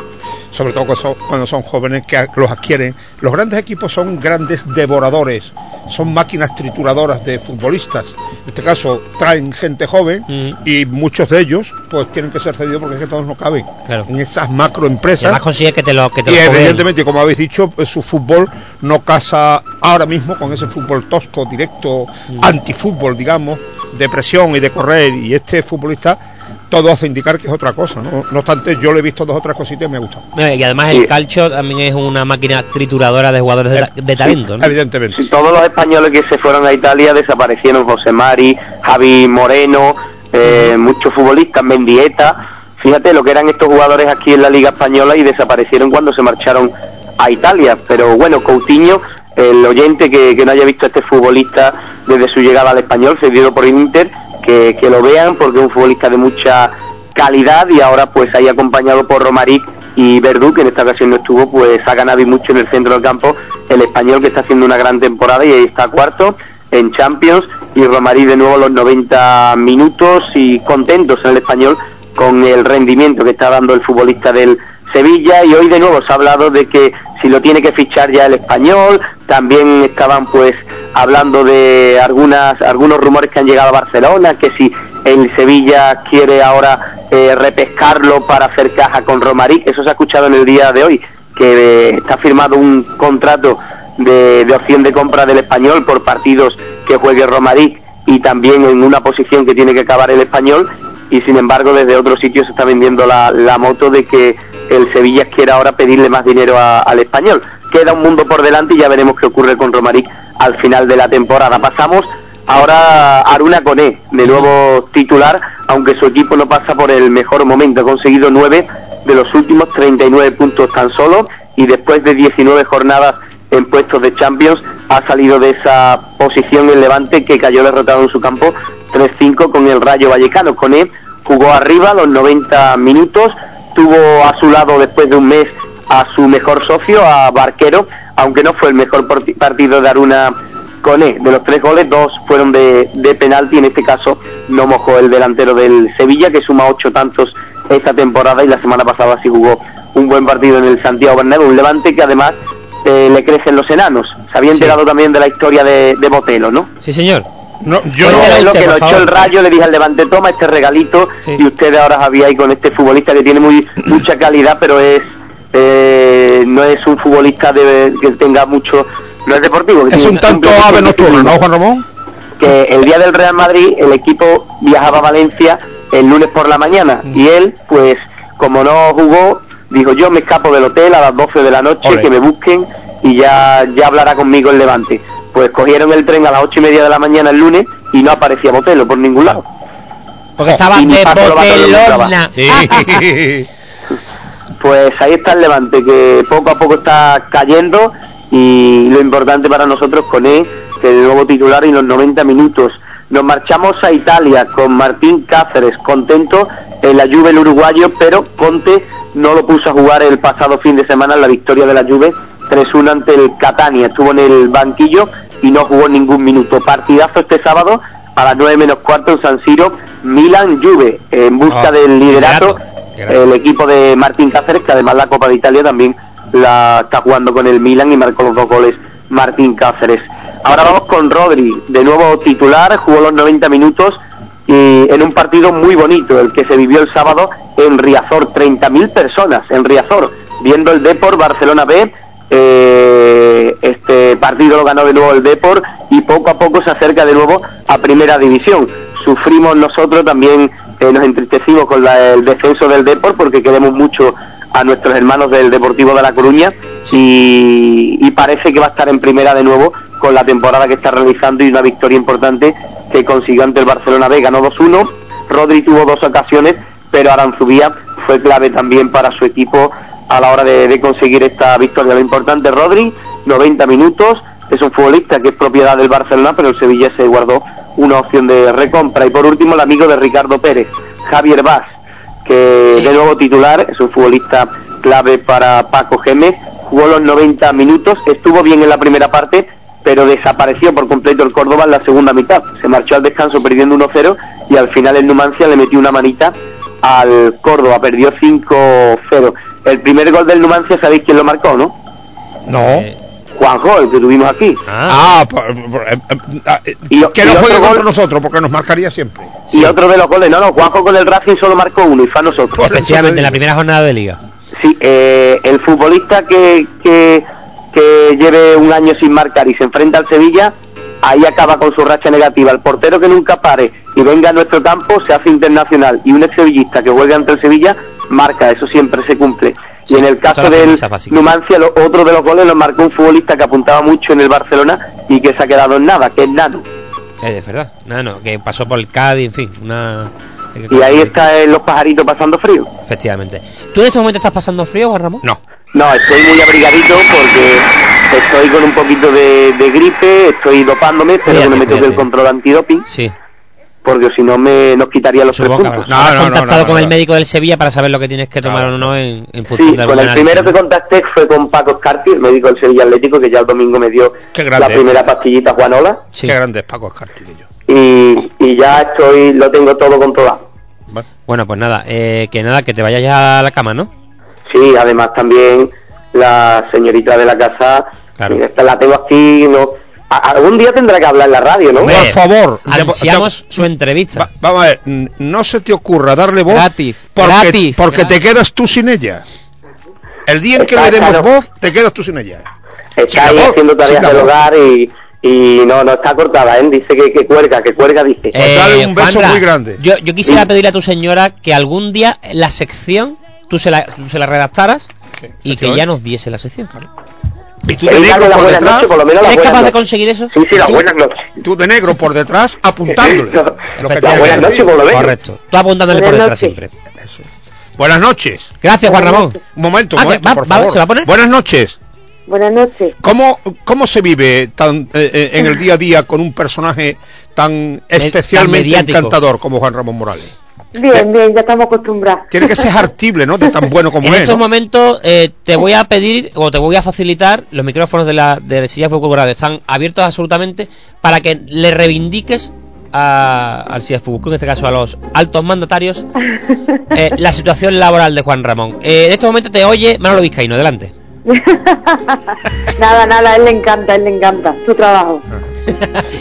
sobre todo cuando son, jóvenes que los adquieren, los grandes equipos son grandes devoradores, son máquinas trituradoras de futbolistas. En este caso traen gente joven y muchos de ellos pues tienen que ser cedidos porque es que todos no caben Claro. en esas Y macroempresas. además consigue que te lo que te Y lo evidentemente, como habéis dicho, pues, su fútbol no casa ahora mismo con ese fútbol tosco, directo, Mm. antifútbol, digamos, de presión y de correr. Y este futbolista, todo hace indicar que es otra cosa. No, no obstante, yo le he visto dos o tres cositas y me ha gustado. Eh, Y además el calcio también es una máquina trituradora de jugadores de, ta- de talento. ¿no? Evidentemente. Sí, todos los españoles que se fueron a Italia desaparecieron, José Mari, Javi Moreno, eh, muchos futbolistas, Mendieta. Fíjate lo que eran estos jugadores aquí en la Liga Española y desaparecieron cuando se marcharon a Italia. Pero bueno, Coutinho, el oyente que, que no haya visto a este futbolista desde su llegada al español, cedido por el Inter, que, que lo vean porque es un futbolista de mucha calidad y ahora pues ahí acompañado por Romaric y Verdú, que en esta ocasión no estuvo, pues ha ganado y mucho en el centro del campo el español que está haciendo una gran temporada y ahí está cuarto en Champions. Y Romaric de nuevo los 90 minutos y contentos en el español con el rendimiento que está dando el futbolista del Sevilla y hoy de nuevo se ha hablado de que si lo tiene que fichar ya el español, también estaban pues hablando de algunas algunos rumores que han llegado a Barcelona, que si el Sevilla quiere ahora eh, repescarlo para hacer caja con Romaric, eso se ha escuchado en el día de hoy, que eh, está firmado un contrato de, de opción de compra del español por partidos que juegue Romaric y también en una posición que tiene que acabar el español. Y sin embargo desde otros sitios se está vendiendo la, la moto de que el Sevilla quiere ahora pedirle más dinero al español. Queda un mundo por delante y ya veremos qué ocurre con Romaric al final de la temporada. Pasamos ahora a Aruna Coné, de nuevo titular, aunque su equipo no pasa por el mejor momento. Ha conseguido nueve de los últimos 39 puntos tan solo y después de 19 jornadas en puestos de Champions ha salido de esa posición el Levante que cayó derrotado en su campo 3-5 con el Rayo Vallecano. Coné jugó arriba los 90 minutos, tuvo a su lado después de un mes a su mejor socio, a Barquero, aunque no fue el mejor partido de Aruna Coné. De los tres goles, dos fueron de, de penalti, en este caso no mojó el delantero del Sevilla, que suma ocho tantos esta temporada y la semana pasada sí jugó un buen partido en el Santiago Bernabéu, un Levante que además eh, le crecen los enanos. Se había enterado también de la historia de, de Botelo, ¿no? Sí, señor. No, yo lo que lo echó el rayo, le dije al Levante, toma este regalito y ustedes ahora Javier ahí con este futbolista que tiene muy mucha calidad, pero es eh, no es un futbolista de, que tenga mucho, no es deportivo. que Es un tanto ave nocturna, ¿no, Juan Ramón? Que el día del Real Madrid el equipo viajaba a Valencia el lunes por la mañana y él, pues como no jugó, dijo yo me escapo del hotel a las 12 de la noche, que me busquen y ya, ya hablará conmigo el Levante. Pues cogieron el tren a las ocho y media de la mañana el lunes y no aparecía Botelo por ningún lado. Porque estaba Y de botelona. Pues ahí está el Levante, que poco a poco está cayendo y lo importante para nosotros con él, que de nuevo titular en los 90 minutos. Nos marchamos a Italia con Martín Cáceres, contento en la Juve el uruguayo, pero Conte no lo puso a jugar el pasado fin de semana en la victoria de la Juve 3-1 ante el Catania. Estuvo en el banquillo y no jugó ningún minuto. Partidazo este sábado a las 9 menos cuarto en San Siro, Milan Juve, en busca Ah, del liderato. liderato. El equipo de Martín Cáceres, que además la Copa de Italia también la está jugando con el Milan y marcó los dos goles Martín Cáceres. Ahora vamos con Rodri, de nuevo titular, jugó los 90 minutos y en un partido muy bonito, el que se vivió el sábado en Riazor, 30.000 personas en Riazor, viendo el Depor Barcelona B, eh, este partido lo ganó de nuevo el Depor y poco a poco se acerca de nuevo a Primera División. Sufrimos nosotros también, eh, nos entristecimos con el descenso del Depor porque queremos mucho a nuestros hermanos del Deportivo de La Coruña y, y parece que va a estar en primera de nuevo con la temporada que está realizando y una victoria importante que consiguió ante el Barcelona B. Ganó 2-1, Rodri tuvo dos ocasiones, pero Aranzubía fue clave también para su equipo a la hora de, de conseguir esta victoria. Lo importante, Rodri, 90 minutos, es un futbolista que es propiedad del Barcelona, pero el Sevilla se guardó una opción de recompra. Y por último, el amigo de Ricardo Pérez, Javier Vaz, que de nuevo titular, es un futbolista clave para Paco Gémez, jugó los 90 minutos, estuvo bien en la primera parte, pero desapareció por completo el Córdoba en la segunda mitad. Se marchó al descanso perdiendo 1-0 y al final el Numancia le metió una manita al Córdoba, perdió 5-0. El primer gol del Numancia, ¿sabéis quién lo marcó, no? No. Juanjo, el que tuvimos aquí. Ah, por- por- eh, eh, ah, eh, que no juegue gol- contra nosotros porque nos marcaría siempre. Y otro de los goles, no, no, Juanjo con el Racing solo marcó uno y fue a nosotros. Efectivamente, en la primera jornada de liga. Sí, eh, el futbolista que, que, que lleve un año sin marcar y se enfrenta al Sevilla, ahí acaba con su racha negativa. El portero que nunca pare y venga a nuestro campo se hace internacional y un ex sevillista que juegue ante el Sevilla marca, eso siempre se cumple. Y en el caso del. Numancia, lo- otro de los goles lo marcó un futbolista que apuntaba mucho en el Barcelona y que se ha quedado en nada, que es Nano. Eh, Es verdad, no, no, que pasó por el Cádiz, en fin, una... Y ahí conseguir. está eh, los pajaritos pasando frío. Efectivamente. ¿Tú en este momento estás pasando frío, Juan Ramón? No. No, estoy muy abrigadito porque estoy con un poquito de, de gripe, estoy dopándome, que no me toque el control antidoping, Sí. Porque si no me nos quitaría los tres Supongo que puntos. habrás contactado con el médico del Sevilla para saber lo que tienes que tomar o no en, en función Sí, del con el análisis, primero ¿no? que contacté fue con Paco Escarti, el médico del Sevilla Atlético, que ya el domingo me dio la grande. primera pastillita Juanola, Qué grande es Paco Escartillo. y, y ya estoy, lo tengo todo controlado. Bueno, pues nada, eh, que nada, que te vayas ya a la cama, ¿no? Sí, además también la señorita de la casa, esta la tengo aquí, no, algún día tendrá que hablar en la radio, ¿no? Por favor, Ansiamos su entrevista. vamos a ver, no se te ocurra darle voz Gratis, porque, gratis, porque gratis. te quedas tú sin ella. El día en que Está le demos claro. voz, te quedas tú sin ella. Está Sin ahí voz, haciendo tareas del hogar y, y no, no está cortada, ¿eh? Dice que, que cuelga, que cuelga, dice. Eh, Juanra, Yo, yo quisiera pedirle a tu señora que algún día la sección tú se la, tú se la redactaras y que ya nos diese la sección. Y tú de negro por buenas detrás. noches, por lo menos las ¿Eres buenas capaz de noches. conseguir eso? Sí, sí, las Tú- buenas noches. Tú de negro por detrás apuntándole. lo que Efectivamente. tienes que decir. Correcto. Tú apuntándole por Buenas detrás siempre. Buenas noches. Gracias, Juan Ramón. Un momento, Ah, un momento, va- por va- favor. ¿se va a poner? Buenas noches. Buenas noches. ¿Cómo, ¿Cómo se vive tan, eh, eh, en el día a día con un personaje tan especialmente encantador como Juan Ramón Morales? Bien, bien, ya estamos acostumbrados. Tiene que ser hartible, ¿no? De tan bueno como En es. estos ¿no? momentos eh, te voy a pedir o te voy a facilitar los micrófonos de la de Silla Fútbol Radio están abiertos absolutamente para que le reivindiques a, al Silla Fútbol Club, en este caso a los altos mandatarios, eh, la situación laboral de Juan Ramón. Eh, en este momento te oye Manolo Vizcaíno, adelante. Nada, nada, a él le encanta, a él le encanta su trabajo.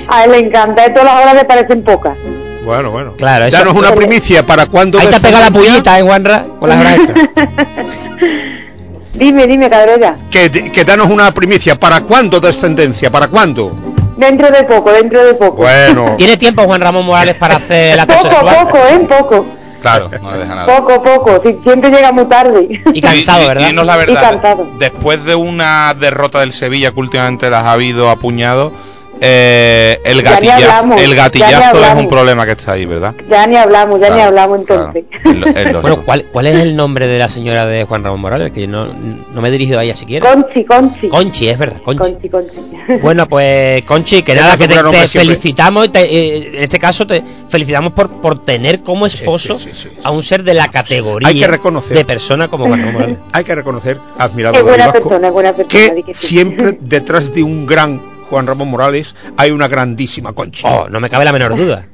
A él le encanta, esto las horas le parecen pocas. Bueno, bueno. Claro, eso- Danos una primicia para cuando. Ahí te ha pegado la pullita, ¿eh, Juanra? Con las horas extras. Dime, dime, cabrera. Que, que danos una primicia. ¿Para cuándo descendencia? ¿Para cuándo? Dentro de poco, dentro de poco. Bueno. ¿Tiene tiempo Juan Ramón Morales para hacer el acto Poco, sexual? poco, ¿eh? Poco. Claro, no le deja nada. Poco, poco. Si- Siempre llega muy tarde. Y cansado, Y- y- ¿verdad? la Y verdad. cansado. Después de una derrota del Sevilla que últimamente las ha habido a puñado, eh, el gatillazo, hablamos, el gatillazo es un problema que está ahí, ¿verdad? Ya ni hablamos, ya ni hablamos entonces. Bueno, ¿cuál, ¿cuál es el nombre de la señora de Juan Ramón Morales? Que yo no, no me he dirigido a ella siquiera. Conchi, Conchi. Conchi, es verdad, Conchi. Conchi, Conchi. Bueno, pues Conchi, que Es nada, que te, felicitamos, te- eh, en este caso te felicitamos por, por tener como esposo a un ser de la categoría Hay que reconocer. de persona como Juan Ramón Morales. Hay que reconocer, admirado Es de buena Vasco, persona, es buena persona. que que sí. siempre detrás de un gran Juan Ramón Morales hay una grandísima Conchi. Oh, no me cabe la menor duda.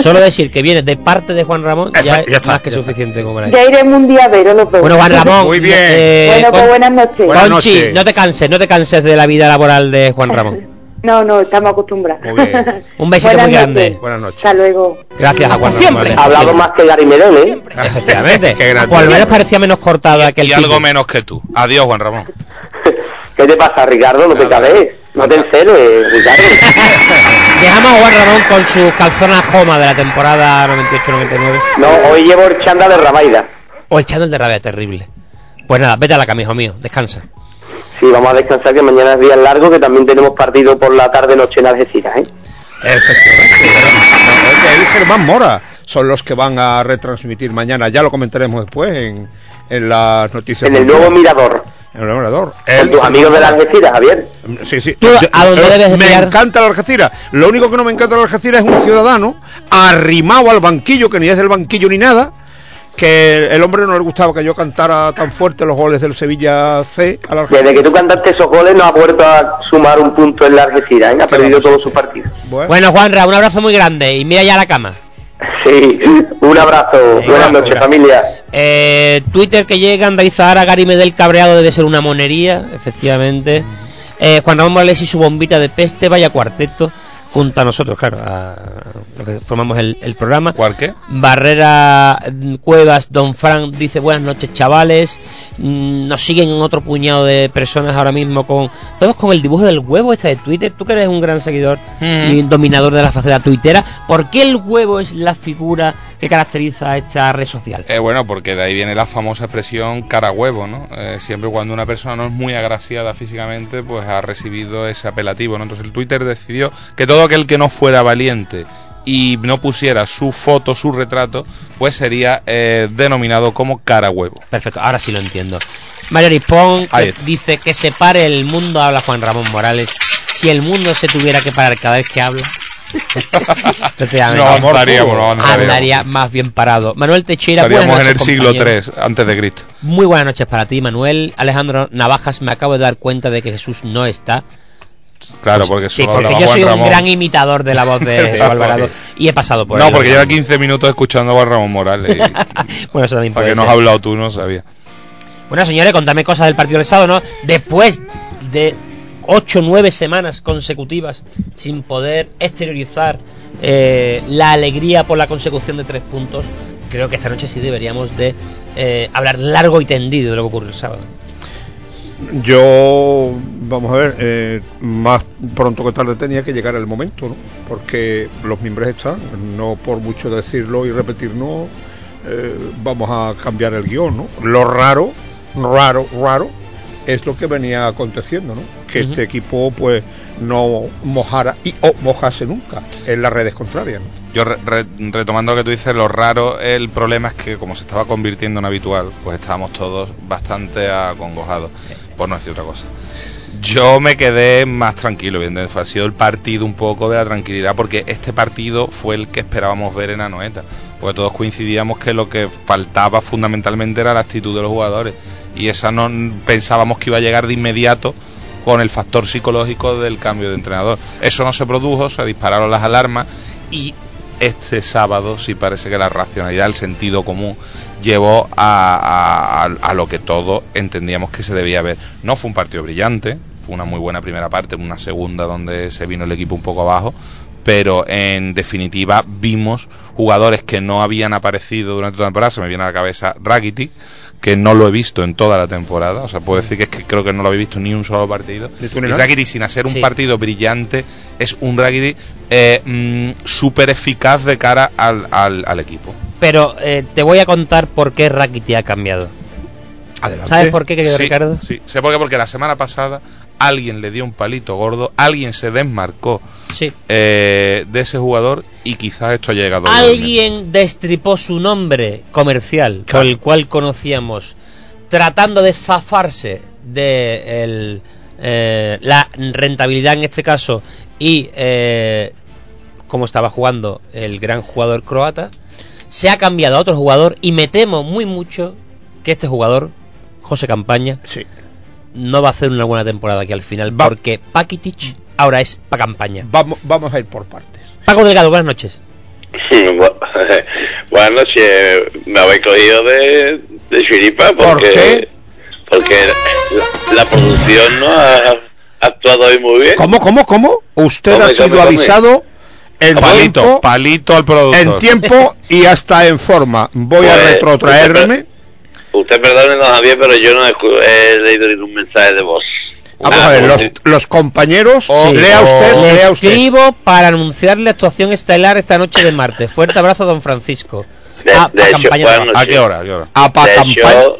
Solo decir que viene de parte de Juan Ramón ya, es ya más que ya suficiente como para Ya iremos un día a veros los dos. Bueno, Juan Ramón. Muy bien. eh, Bueno, pues buenas noches. Buenas Conchi, noches. no te canses, no te canses de la vida laboral de Juan Ramón. No, no, estamos acostumbrados. Muy bien. Un besito Buenas muy noches. grande. Buenas noches. Hasta luego. Gracias a Juan Ramón. Morales. Ha hablado más que Gary Medel, ¿eh? Efectivamente. Qué grande. Por lo menos parecía menos cortada que el Y algo menos que tú. Adiós, Juan Ramón. ¿Qué te pasa, Ricardo? No te cabes. No te enceles, Ricardo. Dejamos a Juan Ramón con sus calzonas Joma de la temporada 98-99. No, hoy llevo el chándal de Ramaida. O el chándal de rabia terrible. Pues nada, vete a la cama, hijo mío. Descansa. Sí, vamos a descansar que mañana es día largo, que también tenemos partido por la tarde-noche en Algeciras, ¿eh? Efectivamente. El Germán Mora son los que van a retransmitir mañana. Ya lo comentaremos después en, en las noticias. En el nuevo. Mirador. En el. Con Él- tus amigos de la Algeciras, Javier. Sí, sí. ¿Tú Yo- a dónde eh, debes de me encanta la Algeciras. Lo único que no me encanta la Algeciras es un ciudadano arrimado al banquillo, que ni es del banquillo ni nada, que el hombre no le gustaba que yo cantara tan fuerte los goles del Sevilla C a la. Desde que tú cantaste esos goles no has vuelto a sumar un punto en la Algeciras, ¿eh? Ha perdido todos sus partidos. Bueno, Juanra, un abrazo muy grande y mira ya a la cama. Sí, un abrazo. Buenas noches, familia. Eh, Twitter que llegan, David Zahara, Gary Medel cabreado debe ser una monería, efectivamente. Eh, Juan Ramón Morales y su bombita de peste, vaya cuarteto, junto a nosotros, claro, a lo que formamos el, el programa. ¿Cuál qué? Barrera mm, Cuevas, Don Frank dice buenas noches chavales. Mm, Nos siguen otro puñado de personas ahora mismo con todos con el dibujo del huevo este de Twitter. Tú que eres un gran seguidor y un dominador de la faceta tuitera, ¿por qué el huevo es la figura que caracteriza esta red social? Eh, bueno, porque de ahí viene la famosa expresión cara huevo, ¿no? Eh, siempre cuando una persona no es muy agraciada físicamente, pues ha recibido ese apelativo, ¿no? Entonces el Twitter decidió que todo aquel que no fuera valiente y no pusiera su foto, su retrato, pues sería eh, denominado como cara huevo. Perfecto, ahora sí lo entiendo. Mario Rispón dice que se pare el mundo, habla Juan Ramón Morales. Si el mundo se tuviera que parar cada vez que habla. No avanzaríamos, no avanzaríamos. Andaría más bien parado. Manuel Teixeira, Estaríamos en el siglo compañero. III antes de Cristo. Muy buenas noches para ti, Manuel. Alejandro Navajas, me acabo de dar cuenta de que Jesús no está. Claro, porque Sí, porque yo soy un Ramón. gran imitador de la voz de Alvarado y he pasado por No, él. porque lleva 15 minutos escuchando a Juan Ramón Morales. y- Bueno, eso también para puede que no has hablado tú, no sabía. Bueno, señores, contame cosas del partido del sábado, ¿no? Después de 8 o 9 semanas consecutivas sin poder exteriorizar eh, la alegría por la consecución de tres puntos, creo que esta noche sí deberíamos de eh, hablar largo y tendido de lo que ocurrió el sábado. Yo, vamos a ver, eh, más pronto que tarde tenía que llegar el momento, ¿no? Porque los miembros están, no por mucho decirlo y repetirnos, vamos a cambiar el guion, ¿no? Lo raro, raro, raro, es lo que venía aconteciendo, ¿no? Que este equipo, pues, no mojara y o mojase nunca en las redes contrarias, ¿no? Yo re- re- retomando lo que tú dices, lo raro, el problema es que como se estaba convirtiendo en habitual, pues estábamos todos bastante acongojados, por no decir otra cosa. Yo me quedé más tranquilo, evidentemente, ha sido el partido un poco de la tranquilidad, porque este partido fue el que esperábamos ver en Anoeta, porque todos coincidíamos que lo que faltaba fundamentalmente era la actitud de los jugadores, y esa no pensábamos que iba a llegar de inmediato con el factor psicológico del cambio de entrenador. Eso no se produjo, se dispararon las alarmas y este sábado sí parece que la racionalidad, el sentido común llevó a, a- a- lo que todos entendíamos que se debía ver. No fue un partido brillante, fue una muy buena primera parte, una segunda donde se vino el equipo un poco abajo, pero en definitiva vimos jugadores que no habían aparecido durante toda la temporada, se me viene a la cabeza Rakitic, que no lo he visto en toda la temporada, o sea, puedo decir que, es que creo que no lo había visto ni un solo partido. Y. Rakitic, sin hacer un Sí. partido brillante, es un Rakitic eh, mm, súper eficaz de cara al, al, al equipo. Pero eh, te voy a contar por qué Rakiti ha cambiado. Adelante. ¿Sabes por qué, querido Sí, Ricardo? Sí, sé por qué, porque la semana pasada alguien le dio un palito gordo, alguien se desmarcó eh, de ese jugador y quizás esto ha llegado. Alguien destripó su nombre comercial, por el cual conocíamos, tratando de zafarse de el, eh, la rentabilidad en este caso y eh, cómo estaba jugando el gran jugador croata. Se ha cambiado a otro jugador y me temo muy mucho que este jugador, José Campaña, no va a hacer una buena temporada aquí al final, porque Pakitic ahora es pa' campaña. Vamos, vamos a ir por partes. Paco Delgado, buenas noches. Buenas noches, me habéis cogido de, de chiripa porque, porque la, la producción no ha actuado hoy muy bien. ¿Cómo, cómo, cómo? Usted Come, ha sido come, come. avisado en Palito, tiempo, palito al productor. en tiempo y hasta en forma. Voy a Pues, retrotraerme. Usted perdone, don Javier, pero yo no he, leído ningún mensaje de voz. Vamos a ver, los, los compañeros, lea usted, Le lea usted. escribo para anunciarle actuación estelar esta noche de martes. Fuerte abrazo, don Francisco. De, Ah, de hecho, trabaja. noches. ¿A qué hora? ¿A qué hora? A pa' De campaña. hecho,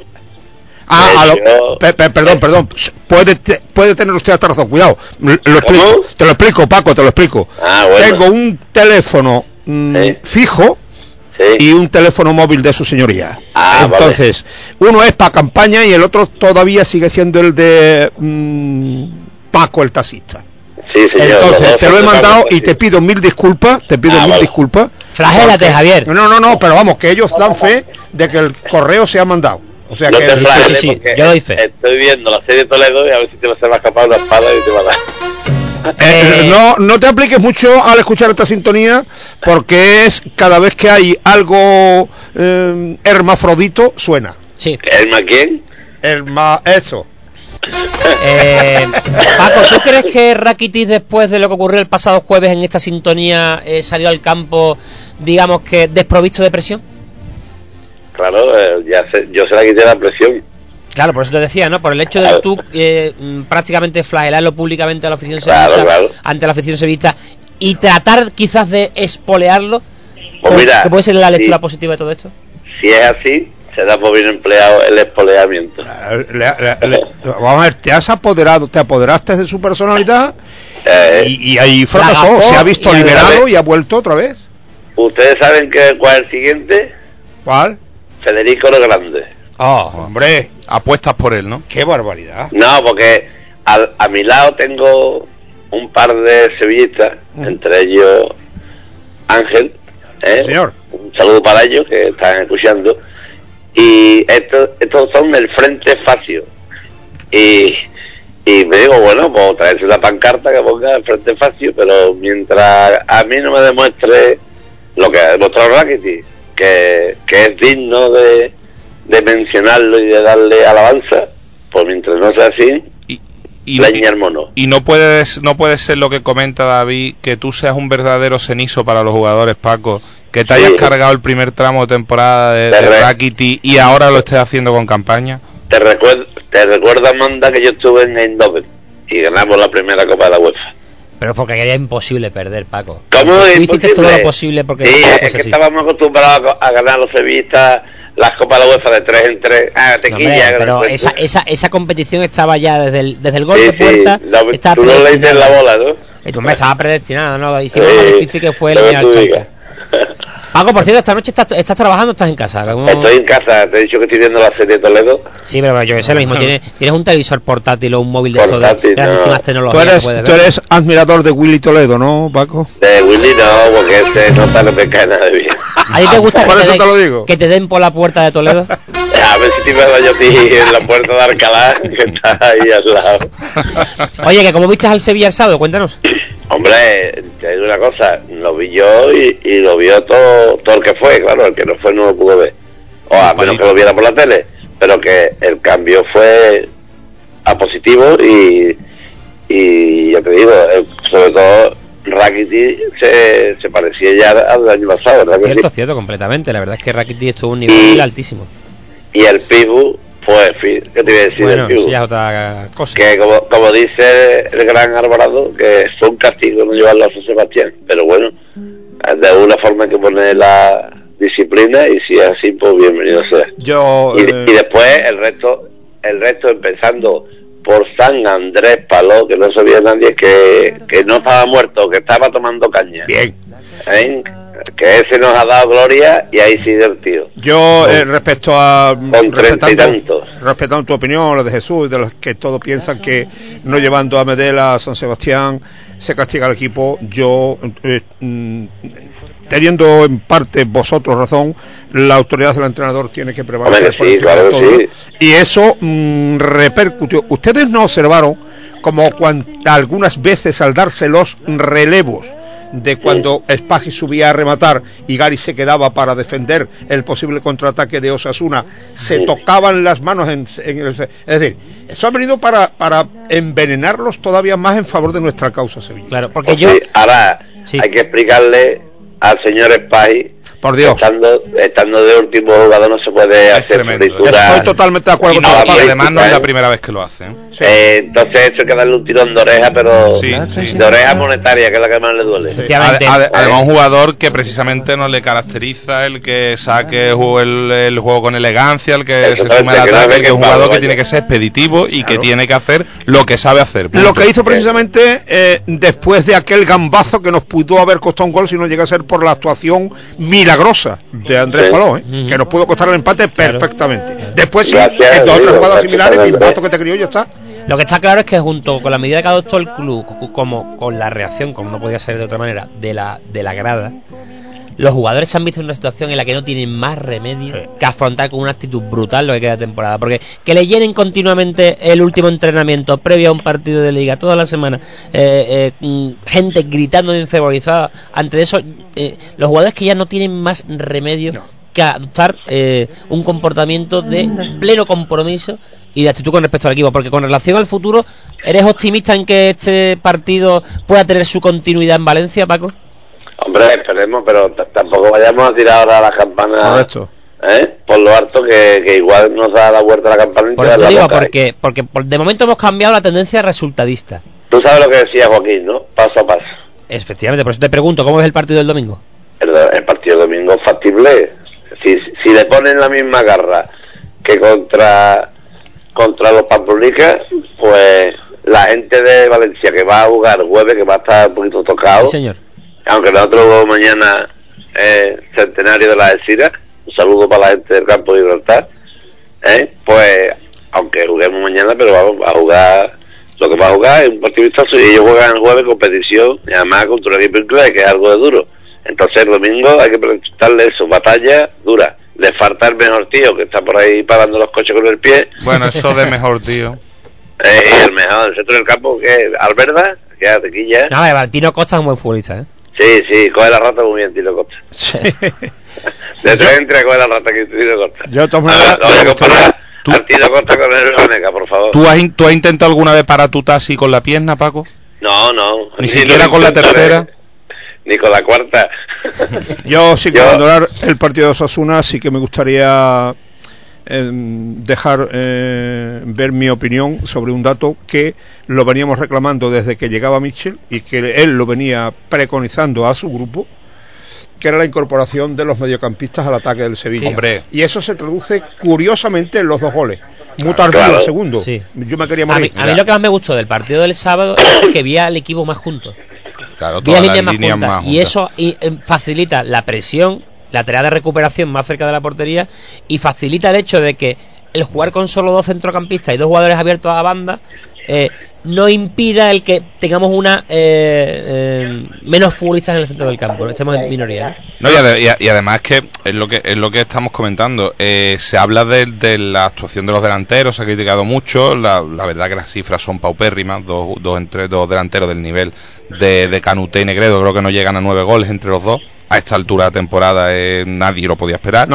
Ah, a lo- hecho- pe- pe- perdón, perdón. Puede, te- puede tener usted hasta razón. Cuidado. Lo explico. Te lo explico, Paco, te lo explico. Ah, bueno. Tengo un teléfono mm, fijo y un teléfono móvil de su señoría. Ah, vale. Entonces, uno es para campaña y el otro todavía sigue siendo el de mm, Paco el taxista. Sí, señor. Entonces, te lo he mandado y te pido mil disculpas, te pido Ah, mil vale. disculpas. Flagélate, Javier. No, no, no, pero vamos, que ellos dan fe de que el correo se ha mandado. O sea No que te sí, sí, porque yo doy fe. Estoy viendo la serie Toledo y a ver si te va a ser escapar la espada y te va a dar. Eh, no, no te apliques mucho al escuchar esta sintonía porque es cada vez que hay algo eh, hermafrodito suena. Sí. ¿Elma quién? Herma, eso. Eh, Paco, ¿tú crees que Rakitic después de lo que ocurrió el pasado jueves en esta sintonía eh, salió al campo, digamos que desprovisto de presión? Claro, eh, ya sé, yo se la quité la presión. Claro, por eso te decía, ¿no? Por el hecho de tú eh, mm, prácticamente flagelarlo públicamente a la afición Claro, sevillista, claro. ante la afición sevillista y tratar quizás de espolearlo, Pues mira, ¿qué puede ser la lectura positiva de todo esto? Si es así, se da por bien empleado el espoleamiento. Le- le- le- vamos a ver, te has apoderado, te apoderaste de su personalidad Eh, y, y ahí fracasó. Se ha visto y liberado y ha vuelto otra vez. ¿Ustedes saben que, cuál es el siguiente? ¿Cuál? Federico lo Grande. Oh, hombre, apuestas por él, ¿no? Qué barbaridad. No, porque al- a mi lado tengo un par de sevillistas, entre ellos Ángel. ¿eh? Señor. Un saludo para ellos que están escuchando. Y estos, estos son del Frente Facio. Y, y me digo, bueno, pues traerse una pancarta que ponga el Frente Facio, pero mientras a mí no me demuestre lo que ha demostrado Rakitic, que, que es digno de, de mencionarlo y de darle alabanza, pues mientras no sea así, Y, leña al mono. y no puedes no puede ser lo que comenta David que tú seas un verdadero cenizo para los jugadores Paco que te Sí. hayas cargado el primer tramo de temporada de, De Rakitic y ahora lo estés haciendo con campaña Te recuerdo, te recuerda, Amanda, que yo estuve en Eindhoven y ganamos la primera Copa de la UEFA. Pero porque era imposible perder, Paco. ¿Cómo Tú es hiciste imposible? todo lo posible porque Sí, tampoco es es que así. estábamos acostumbrados a, a ganar los sevillistas las Copas de la UEFA de 3 en 3. Ah, No, tequilla. hombre, que pero no esa, esa, esa competición estaba ya desde el, desde el gol Sí, de puerta. sí, la- estaba tú no le dices la predestinada. bola, ¿no? Y tú, hombre, estaba predestinada, ¿no? Hicimos Sí, lo más difícil que fue lo que eliminar digas. Paco, por cierto, esta noche estás, estás trabajando o estás en casa. ¿Cómo- Estoy en casa, te he dicho que estoy viendo la serie de Toledo. Sí, pero yo que sé lo mismo. ¿Tienes, tienes un televisor portátil o un móvil de estos de Portátil, grandísimas no. tecnologías. Tú que eres, puedes tú eres admirador de Willy Toledo, ¿no, Paco? De Willy no, porque ese no para me cae nada bien. ¿A ti te gusta que te, den- te lo digo. que te den por la puerta de Toledo? A ver si te veo yo a ti en la puerta de Alcalá, que está ahí al lado. Oye, que como viste al Sevilla el sábado, cuéntanos. Hombre, te digo una cosa, lo vi yo y, y lo vio todo, todo el que fue, claro, el que no fue no lo pudo ver. O a menos que lo viera por la tele, pero que el cambio fue a positivo y, y ya te digo, eh, sobre todo Rakitic se, se parecía ya al año pasado, ¿verdad que sí? Cierto, cierto, completamente. La verdad es que Rakitic estuvo a un nivel Y- altísimo. Y el Pibu, pues, ¿qué te iba a decir Bueno, del Pibu? ya es otra cosa. Que como, como dice el gran Alvarado, que fue un castigo no llevarlo a San Sebastián, pero bueno, de alguna forma hay que poner la disciplina y si es así, pues bienvenido sea. Yo, Y, eh, y después el resto, el resto empezando por San Andrés Paló, que no sabía nadie que, que no estaba muerto, que estaba tomando caña. Bien. ¿Eh? Que ese nos ha dado gloria y ahí sigue el tío. Yo, eh, respecto a. Con tantos. respetando tu opinión, la de Jesús, de los que todos piensan que no llevando a Medela a San Sebastián se castiga al equipo, yo, eh, mm, teniendo en parte vosotros razón, la autoridad del entrenador tiene que prevalecer Hombre, por sí, claro todo. sí. Y eso mm, repercutió. Ustedes no observaron como cuan- algunas veces al darse los relevos de cuando Spaghi subía a rematar y Gary se quedaba para defender el posible contraataque de Osasuna, se Sí. tocaban las manos en, en el... Es decir, eso ha venido para, para envenenarlos todavía más en favor de nuestra causa Sevilla. Claro, Pues Sí, ahora hay que explicarle al señor Spy Por Dios. Estando, estando de último jugador no se puede hacer fritura. Estoy totalmente de acuerdo Y, con no, y además no es la primera vez que lo hace. ¿eh? Eh, entonces eso hay que darle un tirón de oreja, pero Sí, sí. de oreja monetaria, que es la que más le duele. Ade- ade- además, un jugador que precisamente no le caracteriza el que saque el, juego- el- el juego con elegancia, el que se sume al ataque, que es un jugador que tiene que ser expeditivo y que tiene que hacer lo que sabe hacer. punto. Lo que hizo precisamente eh, después de aquel gambazo que nos pudo haber costado un gol si no llega a ser por la actuación milagrosa de Andrés Sí. Paló, ¿eh? que nos pudo costar el empate perfectamente. Después sí, Gracias, en dos otras jugadas similares, Andrés. pimbazo que te crió y ya está. Lo que está claro es que junto con la medida que ha adoptado el club, co- como con la reacción, como no podía ser de otra manera, de la, de la grada, los jugadores se han visto en una situación en la que no tienen más remedio que afrontar con una actitud brutal lo que queda de temporada. Porque que le llenen continuamente el último entrenamiento previo a un partido de liga toda la semana, eh, eh, mm, gente gritando enfervorizada, ante eso, eh, los jugadores que ya no tienen más remedio que adoptar eh, un comportamiento de pleno compromiso y de actitud con respecto al equipo. Porque con relación al futuro, ¿eres optimista en que este partido pueda tener su continuidad en Valencia, Paco? Hombre, esperemos, pero tampoco vayamos a tirar ahora las campanas Correcto. ¿eh? por lo alto que, que igual nos da la vuelta la campana y Por te eso da te la digo, porque, porque por- de momento hemos cambiado la tendencia resultadista. Tú sabes lo que decía Joaquín, ¿no? Paso a paso. Efectivamente, por eso te pregunto, ¿cómo es el partido del domingo? El, el partido de domingo es factible. Si, si le ponen la misma garra que contra contra los Pamplonicas, pues la gente de Valencia que va a jugar jueves, que va a estar un poquito tocado, Sí, señor. Aunque nosotros mañana eh, centenario de la Esira, un saludo para la gente del campo de Gibraltar, ¿eh? pues aunque juguemos mañana, pero vamos a jugar, lo que va a jugar es un partido vistoso y ellos juegan el jueves competición, y además contra un equipo inglés, que es algo de duro. Entonces el domingo hay que presentarle eso, batalla dura. Le falta el mejor tío que está por ahí parando los coches con el pie. Bueno, eso de mejor, tío. Eh, el mejor, el centro del campo, que es Alberda, que es aquí ya. No, vale, Valentino Costa es un buen futbolista, ¿eh? Sí, sí, coge la rata muy bien, Tilo Costa. De tres entre coge la rata que Tilo Costa. Yo de todas A ver, no voy a comparar al Tilo Costa con el Veneca, por favor. ¿Tú has, in- ¿Tú has intentado alguna vez parar tu taxi con la pierna, Paco? No, no. Ni siquiera con la tercera. Ni con la cuarta. Yo, sin Yo- abandonar el partido de Osasuna, sí que me gustaría eh, dejar eh, ver mi opinión sobre un dato que lo veníamos reclamando desde que llegaba Mitchell y que él lo venía preconizando a su grupo, que era la incorporación de los mediocampistas al ataque del Sevilla. Sí. Y eso se traduce curiosamente en los dos goles. Muy tardío Claro. el segundo. Sí. Yo me quería A mí, morir. a mí lo que más me gustó del partido del sábado es que vi al equipo más junto. Claro, Vi a todas líneas las más líneas juntas. más Y eso y, eh, facilita la presión, la tarea de recuperación más cerca de la portería y facilita el hecho de que el jugar con solo dos centrocampistas y dos jugadores abiertos a la banda eh, no impida el que tengamos una eh, eh, menos futbolistas en el centro del campo, estemos en minoría. ¿no? Y, y además que es lo que es lo que estamos comentando. eh, se habla de, de la actuación de los delanteros, se ha criticado mucho. La, la verdad que las cifras son paupérrimas. Dos, dos entre dos delanteros del nivel de, de Canute y Negredo, creo que no llegan a nueve goles entre los dos. A esta altura de temporada eh, nadie lo podía esperar.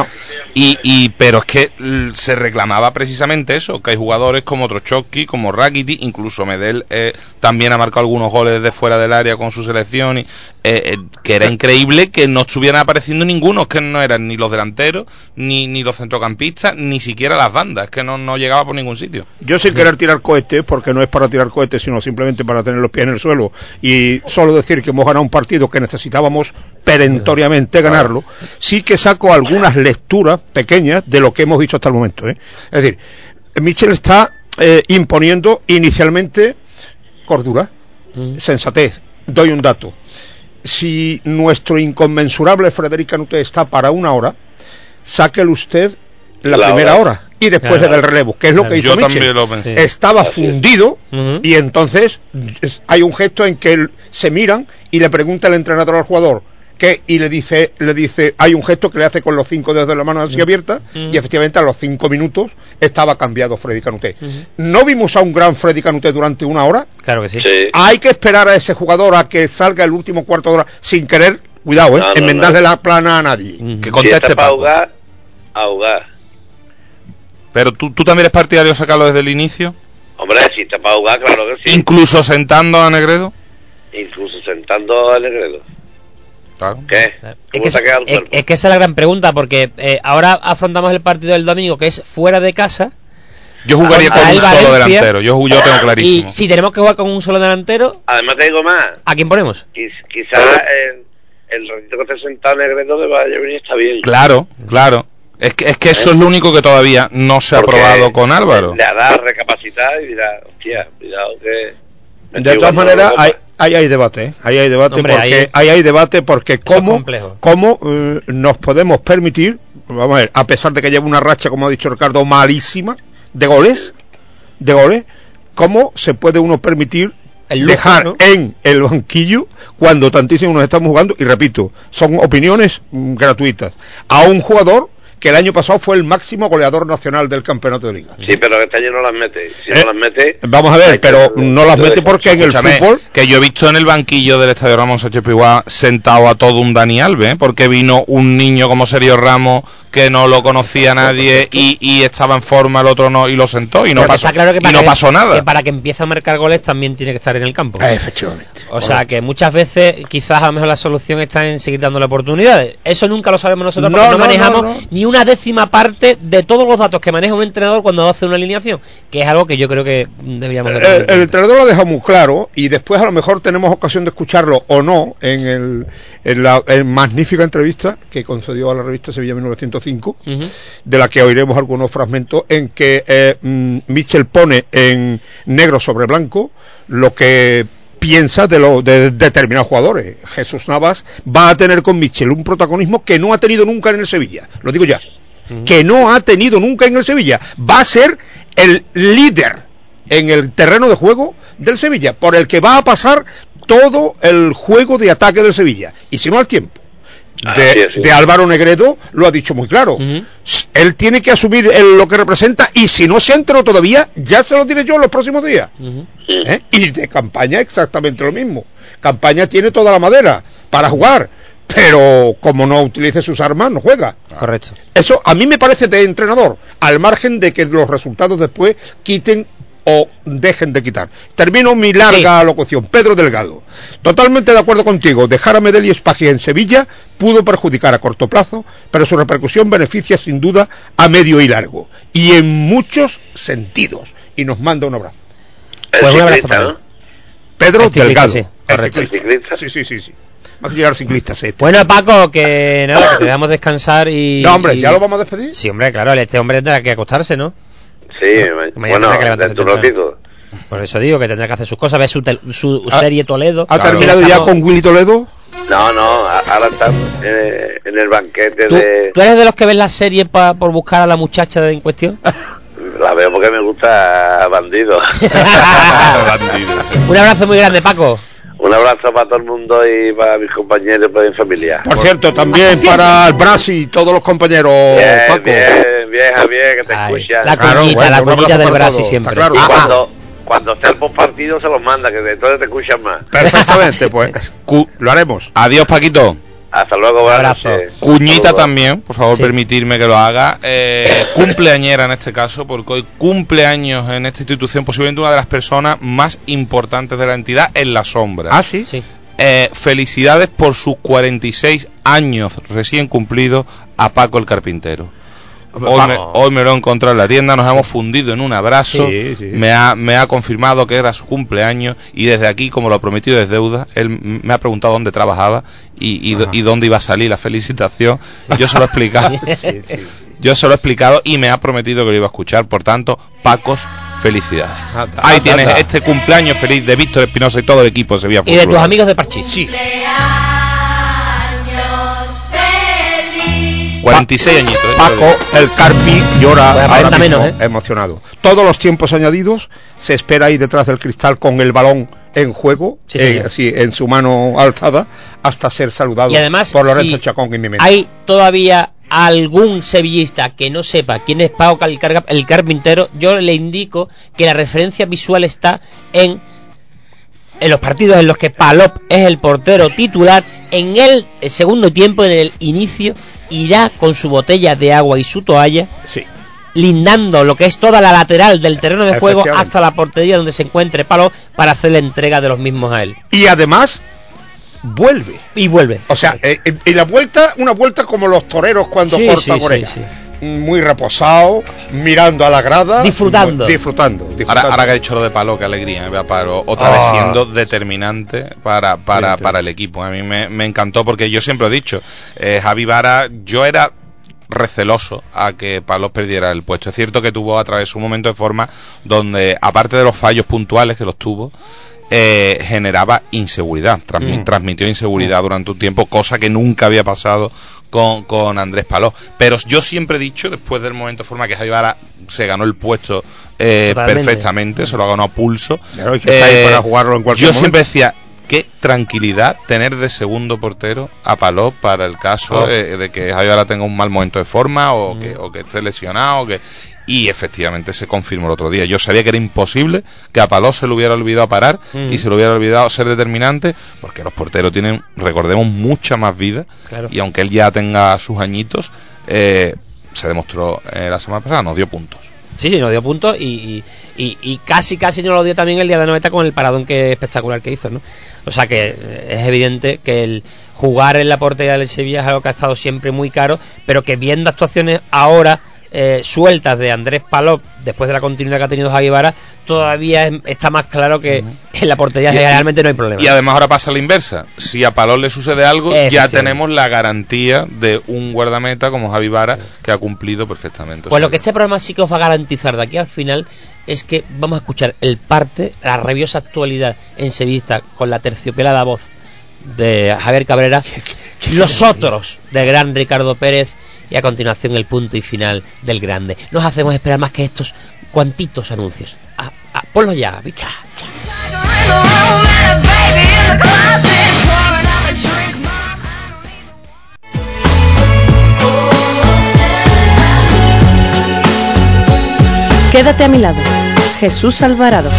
Y, y pero es que se reclamaba precisamente eso, que hay jugadores como Trochowski, como Rakiti, incluso Medel eh, también ha marcado algunos goles desde fuera del área con su selección, y, eh, eh, que era increíble que no estuvieran apareciendo ninguno, que no eran ni los delanteros, ni, ni los centrocampistas, ni siquiera las bandas, que no, no llegaba por ningún sitio. Yo sin querer tirar cohetes, porque no es para tirar cohetes, sino simplemente para tener los pies en el suelo y solo decir que hemos ganado un partido que necesitábamos perentoriamente ganarlo, sí que saco algunas lecturas pequeñas de lo que hemos visto hasta el momento. ¿eh? Es decir, Michel está eh, imponiendo inicialmente cordura, sensatez. Doy un dato. Si nuestro inconmensurable Frederic Canute está para una hora, sáquele usted la, La primera hora. hora. y después Claro. le da el relevo, que es lo Claro. que hizo Yo Mitchell. también lo pensé. Estaba Así es. fundido y entonces es- hay un gesto en que él- se miran y le pregunta el entrenador al jugador que y le dice le dice hay un gesto que le hace con los cinco dedos de la mano así abierta y efectivamente a los cinco minutos estaba cambiado Freddy Canuté. No vimos a un gran Freddy Canuté durante una hora. Claro que sí. Hay que esperar a ese jugador a que salga el último cuarto de hora sin querer, cuidado, ¿eh? No, no, enmendarle no. la plana a nadie. Que Si conteste para ahogar, ahogar. Pero tú, tú también eres partidario de sacarlo desde el inicio, Hombre, si está para ahogar, claro que sí. incluso sentando a Negredo. Incluso sentando al Negredo. Claro. ¿Qué? Es ¿Cómo que, el es, cuerpo? es que esa es la gran pregunta, porque eh, ahora afrontamos el partido del domingo, que es fuera de casa. Yo jugaría con un el solo delantero. Yo, yo tengo clarísimo. Y si tenemos que jugar con un solo delantero, Además te digo más. ¿a quién ponemos? Quiz- Quizás el, el ratito que esté sentado Negredo de Valladolid está bien. Claro, claro. Es que, es que eso es lo único que todavía no se ha Porque probado con Álvaro. Le hará recapacitar y dirá, hostia, cuidado que... De estoy todas maneras, hay, ahí hay debate, ¿eh? ahí hay debate Hombre, porque ahí- ahí hay debate porque cómo, cómo eh, nos podemos permitir, vamos a ver, a pesar de que lleva una racha, como ha dicho Ricardo, malísima de goles, de goles, cómo se puede uno permitir El lujo, dejar ¿no? en el banquillo cuando tantísimo nos estamos jugando y repito, son opiniones mm, gratuitas a un jugador que el año pasado fue el máximo goleador nacional del campeonato de liga. Sí, pero este año no las mete. Si Eh, no las mete... Vamos a ver, que pero no las mete porque en el fútbol que yo he visto en el banquillo del Estadio Ramón Sánchez Pizjuán sentado a todo un Dani Alves, ¿eh? porque vino un niño como Sergio Ramos que no lo conocía nadie y, y estaba en forma, el otro no, y lo sentó y no Pero pasó, está claro que y no que- pasó nada. Que para que empiece a marcar goles también tiene que estar en el campo. efectivamente. O sea que muchas veces quizás a lo mejor la solución está en seguir dándole oportunidades. Eso nunca lo sabemos nosotros No, porque no, no, manejamos no, no. ni una décima parte de todos los datos que maneja un entrenador cuando hace una alineación, que es algo que yo creo que deberíamos de tener en el, entrenador lo ha dejado muy claro y después a lo mejor tenemos ocasión de escucharlo o no en, el, en la en magnífica entrevista que concedió a la revista Sevilla 1905 Ujú. de la que oiremos algunos fragmentos en que eh, mm, Mitchell pone en negro sobre blanco lo que piensa de, lo, de determinados jugadores. Jesús Navas va a tener con Mitchell un protagonismo que no ha tenido nunca en el Sevilla, lo digo ya, que no ha tenido nunca en el Sevilla. Va a ser el líder en el terreno de juego del Sevilla, por el que va a pasar todo el juego de ataque del Sevilla, y si no al tiempo. De, es, sí. de Álvaro Negredo lo ha dicho muy claro. Él tiene que asumir el- lo que representa y si no se ha enterado todavía, ya se lo diré yo en los próximos días. ¿Eh? Y de campaña exactamente lo mismo. Campaña tiene toda la madera para jugar, pero como no utilice sus armas, no juega. Correcto. Eso a mí me parece de entrenador, al margen de que los resultados después quiten o dejen de quitar. Termino mi larga locución. Pedro Delgado, totalmente de acuerdo contigo. Dejar a Medel y Espagia en Sevilla pudo perjudicar a corto plazo, pero su repercusión beneficia sin duda a medio y largo. Y en muchos sentidos. Y nos manda un abrazo. El Pues un abrazo. Pedro El ciclista, Delgado. sí, El correcto. El ciclista. Sí, sí, sí, sí. Va a llegar ciclistas este. Bueno, Paco, que nada, que te dejamos descansar y... No, hombre, y- ¿ya lo vamos a despedir? Sí, hombre, claro, este hombre tendrá que acostarse, ¿no? Sí, ma- mañana bueno, tendrá que levantarse dentro de un temprano. ratito. Por eso digo que tendrá que hacer sus cosas, ver su, tel- su serie Toledo. ¿Ha Claro. terminado ya con Willy Toledo? No, no, ahora está en el banquete ¿Tú, de... tú eres de los que ves la serie pa- por buscar a la muchacha de en cuestión? La veo porque me gusta Bandido. Un abrazo muy grande, Paco. Un abrazo para todo el mundo y para mis compañeros y para mi familia. Por cierto, también para el Brasi y todos los compañeros, Bien, Paco. bien, bien, Javier, que te escucha. la Claro, cuñita, bueno, la cuñita del Brasi siempre. claro. Y cuando, cuando esté el postpartido se los manda, que entonces te escuchan más. Perfectamente, pues. Lo haremos. Adiós, Paquito. Hasta luego, buenas noches. Cuñita Saludos. también, por favor, Sí. permitirme que lo haga. Eh, cumpleañera en este caso, porque hoy cumpleaños en esta institución, posiblemente una de las personas más importantes de la entidad en la sombra. Ah, sí. Eh, felicidades por sus 46 años recién cumplidos a Paco el Carpintero. Hoy me, hoy me lo he encontrado en la tienda, nos hemos fundido en un abrazo, Sí, sí. Me, ha, me ha confirmado que era su cumpleaños y desde aquí, como lo ha prometido es deuda, él me ha preguntado dónde trabajaba y, dónde iba a salir la felicitación. Yo se lo he explicado. Yo se lo he explicado y me ha prometido que lo iba a escuchar. Por tanto, Pacos, Felicidades. Anda, Ahí anda, tienes anda. este cumpleaños feliz de Víctor Espinosa y todo el equipo de Sevilla Y de tus amigos de Parchís. Sí. 46 añitos. ¿eh? Paco, el Carpi llora Pues ahora aparenta mismo, menos, ¿eh? emocionado. Todos los tiempos añadidos se espera ahí detrás del cristal con el balón en juego, Sí, eh, así en su mano alzada, hasta ser saludado Y además, por Lorenzo si Chacón y Mimeta. hay todavía algún sevillista que no sepa quién es Pau el, el carpintero, yo le indico que la referencia visual está en en los partidos en los que Palop es el portero titular, en el segundo tiempo, en el inicio, irá con su botella de agua y su toalla, lindando lo que es toda la lateral del terreno de juego hasta la portería donde se encuentre Palop para hacer la entrega de los mismos a él. Y además vuelve. Y vuelve. O sea, eh, eh, y la vuelta, una vuelta como los toreros cuando Sí, cortan sí, orejas. sí, Muy reposado, mirando a la grada. Disfrutando. muy- Disfrutando. disfrutando. Ahora, ahora que ha dicho lo de Palo, qué alegría, ¿eh? Palo, otra Ah. vez siendo determinante para, para, para el equipo. A mí me, me encantó porque yo siempre he dicho, eh, Javi Vara, yo era receloso a que Palos perdiera el puesto. Es cierto que tuvo a través un momento de forma donde, aparte de los fallos puntuales que los tuvo, eh, generaba inseguridad, transmi- Mm. transmitió inseguridad durante un tiempo, cosa que nunca había pasado con, con Andrés Paló. Pero yo siempre he dicho, después del momento de forma que Javi Vara se ganó el puesto eh, perfectamente, se lo ha ganado a pulso. Eh, Claro, que para jugarlo en cualquier yo momento. siempre decía, qué tranquilidad tener de segundo portero a Paló para el caso Oh. eh, de que Javi Vara tenga un mal momento de forma o, que, o que esté lesionado. o que y efectivamente se confirmó el otro día. Yo sabía que era imposible que a Paló se le hubiera olvidado parar Mm. y se le hubiera olvidado ser determinante, porque los porteros tienen, recordemos, mucha más vida. Claro. Y aunque él ya tenga sus añitos, eh, se demostró eh, la semana pasada, nos dio puntos. Sí, sí, nos dio puntos y, y, y- y casi, casi no lo dio también el día de Noeta con el paradón que espectacular que hizo, ¿no? O sea que eh, es evidente que el jugar en la portería del Sevilla es algo que ha estado siempre muy caro, pero que viendo actuaciones ahora eh, sueltas de Andrés Palop, después de la continuidad que ha tenido Javi Vara, todavía es- está más claro que en la portería realmente no hay problema. Y además ahora pasa la inversa. Si a Palón le sucede algo, ya tenemos la garantía de un guardameta como Javi Vara que ha cumplido perfectamente. Pues lo que este programa sí que os va a garantizar de aquí al final es que vamos a escuchar el parte, la rabiosa actualidad en Sevilla con la terciopelada voz de Javier Cabrera, los otros del gran Ricardo Pérez y a continuación el punto y final del grande. No os hacemos esperar más que estos cuantitos anuncios. Ah, ponlo ya, bicha. Quédate a mi lado. Jesús Alvarado.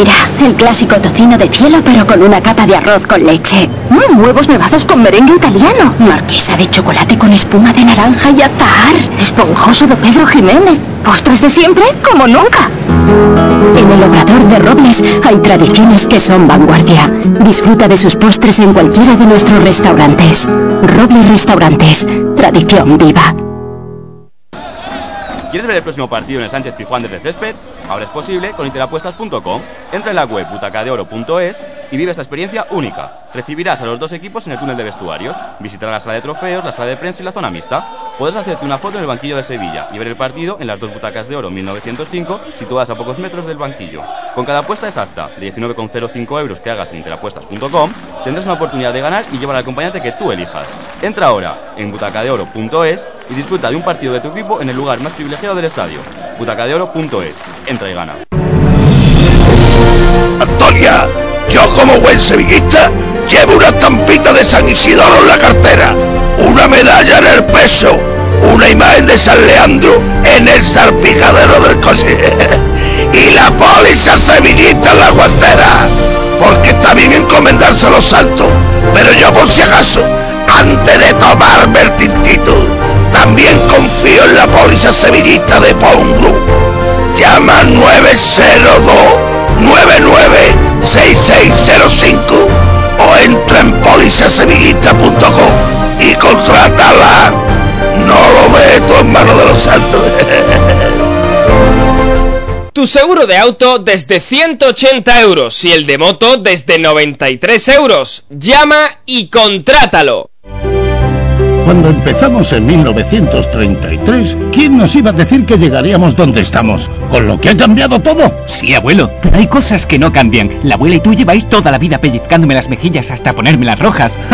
Mira, el clásico tocino de cielo pero con una capa de arroz con leche. Mm, huevos nevados con merengue italiano. Marquesa de chocolate con espuma de naranja y azahar. Esponjoso de Pedro Jiménez. Postres de siempre como nunca. En el Obrador de Robles hay tradiciones que son vanguardia. Disfruta de sus postres en cualquiera de nuestros restaurantes. Robles Restaurantes. Tradición viva. ¿Quieres ver el próximo partido en el Sánchez Pizjuán desde césped? Ahora es posible con interapuestas.com. Entra en la web butacadeoro.es y vive esta experiencia única. Recibirás a los dos equipos en el túnel de vestuarios, visitarás la sala de trofeos, la sala de prensa y la zona mixta. Podrás hacerte una foto en el banquillo de Sevilla y ver el partido en las dos butacas de oro 1905 situadas a pocos metros del banquillo. Con cada apuesta exacta de 19,05 euros que hagas en interapuestas.com, tendrás una oportunidad de ganar y llevar al acompañante que tú elijas. Entra ahora en butacadeoro.es y disfruta de un partido de tu equipo en el lugar más privilegiado del estadio. butacadeoro.es. Entra y gana. Antonia, yo como buen sevillista llevo una estampita de San Isidoro en la cartera, una medalla en el peso, una imagen de San Leandro en el salpicadero del coche. Y la póliza sevillista en la guantera, porque está bien encomendarse los santos, pero yo por si acaso, antes de tomarme el tintito, también confío en la póliza sevillista de Paun Group. Llama 902 996605 o entra en polisasevillista.com y contrátala. No lo ve tu hermano de los santos. Tu seguro de auto desde 180 euros y el de moto desde 93 euros. Llama y contrátalo. Cuando empezamos en 1933, ¿quién nos iba a decir que llegaríamos donde estamos? Con lo que ha cambiado todo. Sí, abuelo, pero hay cosas que no cambian. La abuela y tú lleváis toda la vida pellizcándome las mejillas hasta ponérmelas rojas.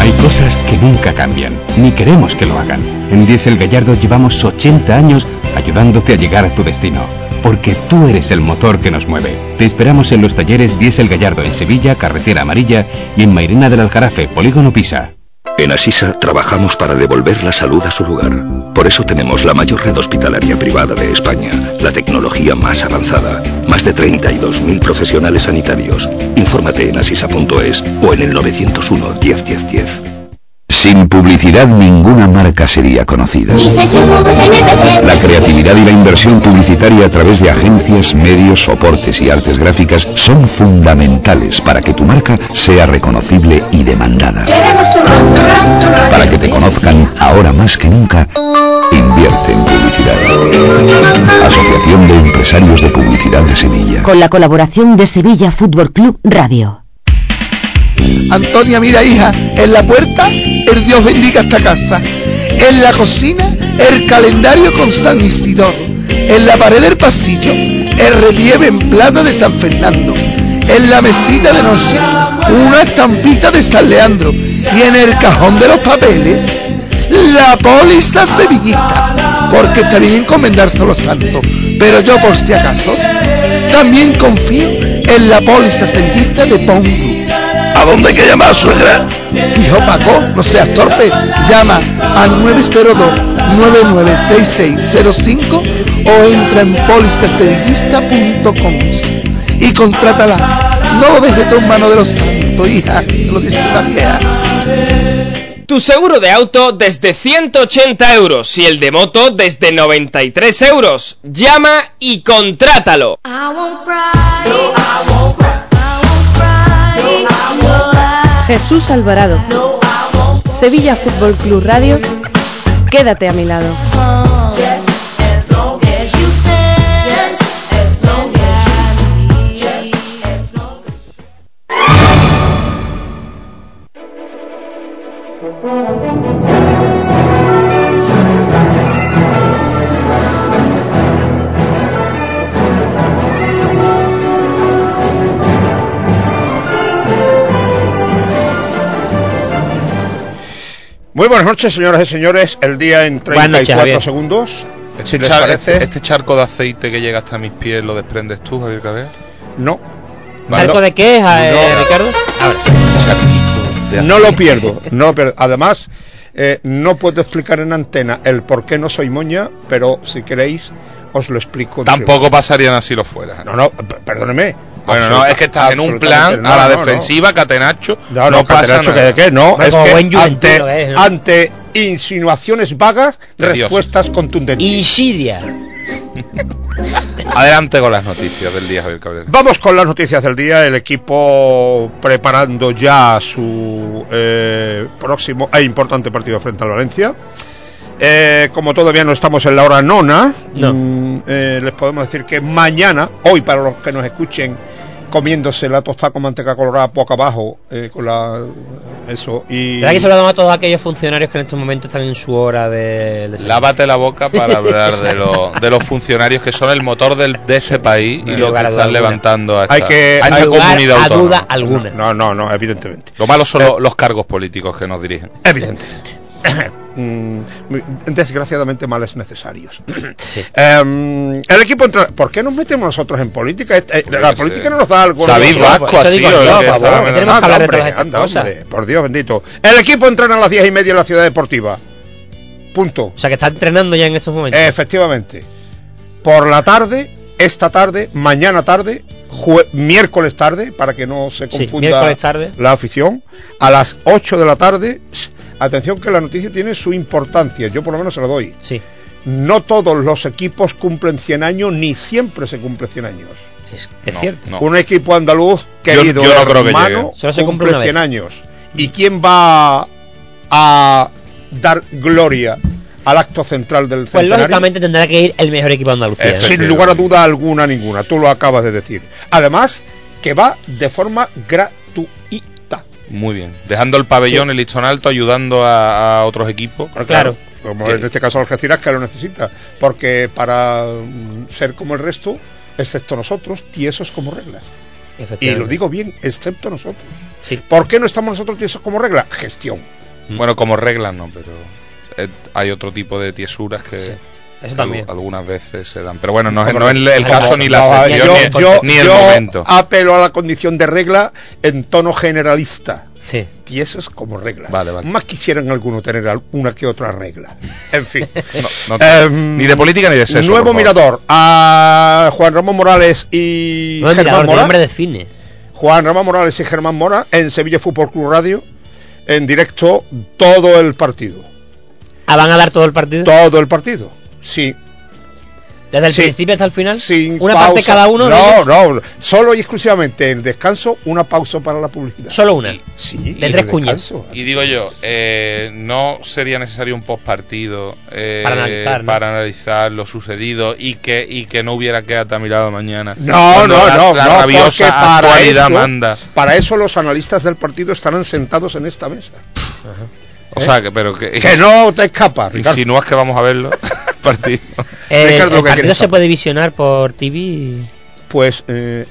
Hay cosas que nunca cambian, ni queremos que lo hagan. En Diesel Gallardo llevamos 80 años ayudándote a llegar a tu destino, porque tú eres el motor que nos mueve. Te esperamos en los talleres Diesel Gallardo en Sevilla, Carretera Amarilla y en Mairena del Aljarafe, Polígono Pisa. En Asisa trabajamos para devolver la salud a su lugar. Por eso tenemos la mayor red hospitalaria privada de España, la tecnología más avanzada, más de 32.000 profesionales sanitarios. Infórmate en asisa.es o en el 901 10 10 10. Sin publicidad ninguna marca sería conocida. La creatividad y la inversión publicitaria a través de agencias, medios, soportes y artes gráficas son fundamentales para que tu marca sea reconocible y demandada. Para que te conozcan ahora más que nunca, invierte en publicidad. Asociación de Empresarios de Publicidad de Sevilla. Con la colaboración de Sevilla Fútbol Club Radio. Antonia, mira hija, en la puerta el Dios bendiga esta casa. En la cocina el calendario con San Isidoro. En la pared del pasillo el relieve en plata de San Fernando. En la mesita de noche una estampita de San Leandro. Y en el cajón de los papeles la póliza sevillista. Porque está bien encomendarse a los santos. Pero yo por si acaso también confío en la póliza sevillista de Pongo. ¿A dónde hay que llamar, suegra? Hijo Paco, no seas torpe. Llama al 902-996605 o entra en polistastevillista.com y contrátala. No lo dejes en mano de los santos, hija. Lo dice la vieja. Tu seguro de auto desde 180 euros y el de moto desde 93 euros. Llama y contrátalo. Jesús Alvarado. Sevilla Fútbol Club Radio. Quédate a mi lado. Muy buenas noches, señoras y señores. El día en Buenas noches, 34 Javier. segundos. Este, Si les char- parece. este- este charco de aceite que llega hasta mis pies lo desprendes tú, Javier Cabello. No. ¿Charco de qué, ja- eh, No. Ricardo? No lo pierdo, no lo pierdo. Además, eh, no puedo explicar en antena el por qué no soy moña, pero si queréis, os lo explico. Tampoco pasarían así los fuera. No, no, p- perdóneme. Bueno, no, es que estás en un plan no, a la no, no. defensiva, Catenacho. No, no, pasa Catenacho, nada. que qué, no, es que buen ante, juventino que es, ¿no? ante insinuaciones vagas, De Dios. respuestas contundentes. Insidia. Adelante con las noticias del día, Javier Cabrera. Vamos con las noticias del día. El equipo preparando ya su eh, próximo e importante partido frente al Valencia. Eh, como todavía no estamos en la hora nona, mm, eh, les podemos decir que mañana, hoy para los que nos escuchen comiéndose la tostada con manteca colorada poco abajo, eh, con la eso y ¿Verdad que saludamos a todos aquellos funcionarios que en estos momentos están en su hora de... de Lávate la boca para hablar de, lo- de los funcionarios que son el motor del, de este país y lo que a están duda levantando a esta, hay que a esta hay- comunidad autónoma. alguna. No, no, no, evidentemente. Lo malo son lo- los cargos políticos que nos dirigen. Evidentemente. Mm, desgraciadamente males necesarios. Em, el equipo entra. ¿Por qué nos metemos nosotros en política? Eh, la que política sé. no nos da algo. David Vasco, así, por Dios bendito. El equipo entrena a las diez y media en la ciudad deportiva. Punto. O sea, que está entrenando ya en estos momentos. Efectivamente. Por la tarde, esta tarde, mañana tarde, miércoles tarde, para que no se confunda tarde. la afición, a las 8 de la tarde. Atención que la noticia tiene su importancia, yo por lo menos se lo doy. Sí. No todos los equipos cumplen 100 años, ni siempre se cumple 100 años. Es, es cierto. Un equipo andaluz querido yo no creo que hermano, llegue. Solo se cumple cumple una vez. 100 años. ¿Y quién va a dar gloria al acto central del Pues centenario. lógicamente tendrá que ir el mejor equipo. Eh, sin lugar a duda alguna ninguna, tú lo acabas de decir. Además, que va de forma gratuita. Muy bien. Dejando el pabellón, el listón alto, ayudando a, a otros equipos. Claro. Como en este caso Algeciras que lo necesita. Porque para mm, ser como el resto, excepto nosotros, tiesos como regla. Y lo digo bien, excepto nosotros. Sí. ¿Por qué no estamos nosotros tiesos como regla? Gestión. Bueno, como reglas no, pero eh, hay otro tipo de tiesuras que Eso también. algunas veces se dan. Pero bueno, no, es- no es el caso ni la sección yo, ni, yo- ni el yo momento. apelo a la condición de regla en tono generalista. Sí. Tiesos como regla. Vale, vale. Más quisieran algunos tener una que otra regla. En fin. No, no, Em, ni de política ni de sexo. Nuevo mirador a Juan Ramón Morales y No es Germán Mora. de cine. Juan Ramón Morales y Germán Mora en Sevilla Fútbol Club Radio en directo todo el partido. Ah, ¿van a dar todo el partido? Todo el partido. Sí. ¿Desde el Sí. principio hasta el final? Sin ¿Una pausa. parte cada uno? No, ellos? no, solo y exclusivamente el descanso, una pausa para la publicidad. Solo una. Sí, De y tres el cuñas. Y digo yo, eh, ¿no sería necesario un postpartido eh, Para analizar, ¿no? para analizar lo sucedido y que y que no hubiera quedado mirado mañana? No, no, la, no, la no, rabiosa para actualidad eso, manda. para eso los analistas del partido estarán sentados en esta mesa. O sea, que pero que, Que no te escapas, Ricardo. Insinúas que vamos a verlo partido. Eh, Ricardo, el que partido se puede visionar por TV. Pues eh,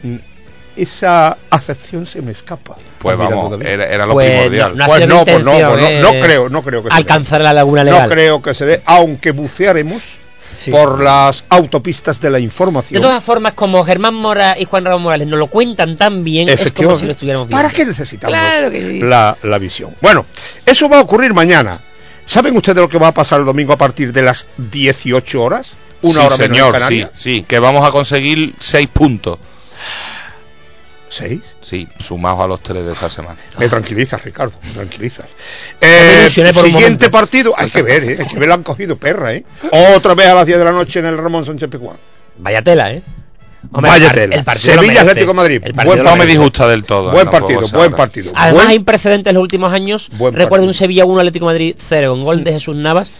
esa acepción se me escapa. Pues vamos, era, era lo Pues primordial. no, Pues sido no, pues no, pues no, eh, no creo, no creo que se dé. Alcanzar la laguna legal. No creo que se dé, aunque bucearemos Sí. por las autopistas de la información. De todas formas, como Germán Mora y Juan Ramón Morales nos lo cuentan tan bien, es como si lo estuviéramos viendo. ¿Para qué necesitamos Claro que sí. la, la visión? Bueno, eso va a ocurrir mañana. ¿Saben ustedes lo que va a pasar el domingo a partir de las 18 horas? Una sí, hora menos en señor, sí, Canarias. sí, que vamos a conseguir seis puntos. ¿Seis? Sí, sumados a los tres de esta semana. Me tranquilizas, Ricardo, me tranquilizas. Eh, por siguiente partido, hay que ver, ¿eh? hay que ver, la han cogido perra, ¿eh? Otra vez a las 10 de la noche en el Ramón Sánchez Pizjuán. Vaya tela, ¿eh? Hombre, Vaya el tela. el partido lo Sevilla. Atlético Madrid. El partido Buen lo No me disgusta del todo. Buen partido, buen partido. Además Buen- hay precedentes en los últimos años. Buen Recuerdo partido. un Sevilla 1 Atlético Madrid 0 con gol de Jesús Navas,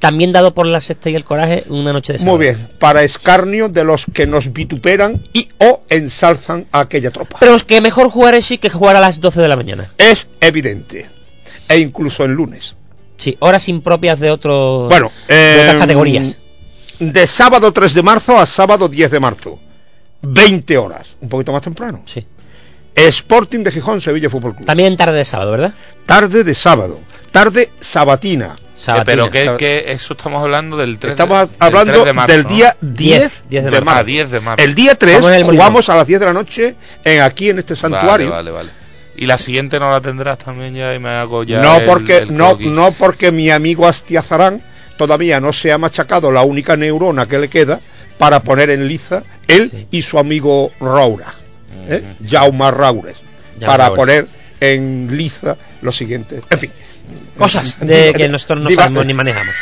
también dado por la sexta y el coraje una noche de sábado. Muy bien, para escarnio de los que nos vituperan y o ensalzan a aquella tropa. Pero es que mejor jugar así que jugar a las 12 de la mañana. Es evidente. E incluso en lunes. Sí, horas impropias de otros Bueno, de otras eh, categorías. De sábado 3 de marzo a sábado 10 de marzo. 20 horas. Un poquito más temprano. Sí. Sporting de Gijón, Sevilla Fútbol Club. También tarde de sábado, ¿verdad? Tarde de sábado. Tarde sabatina. Eh, Sabatina. pero que, que eso estamos hablando del 3 de- Estamos del hablando 3 de marzo, del ¿no? día 10, 10 de de, marzo. marzo. Ah, 10 de marzo. El día 3 Vamos en el jugamos a las 10 de la noche en aquí en este santuario. Vale, vale, vale. Y la siguiente no la tendrás también ya y me hago ya. no el- porque el no no porque mi amigo Astiazarán todavía no se ha machacado la única neurona que le queda para poner en liza él y su amigo Raura, ¿eh? Jaume Raures, Jaume para Raures. poner en liza lo siguiente. En fin, Cosas de que nosotros no sabemos ni manejamos.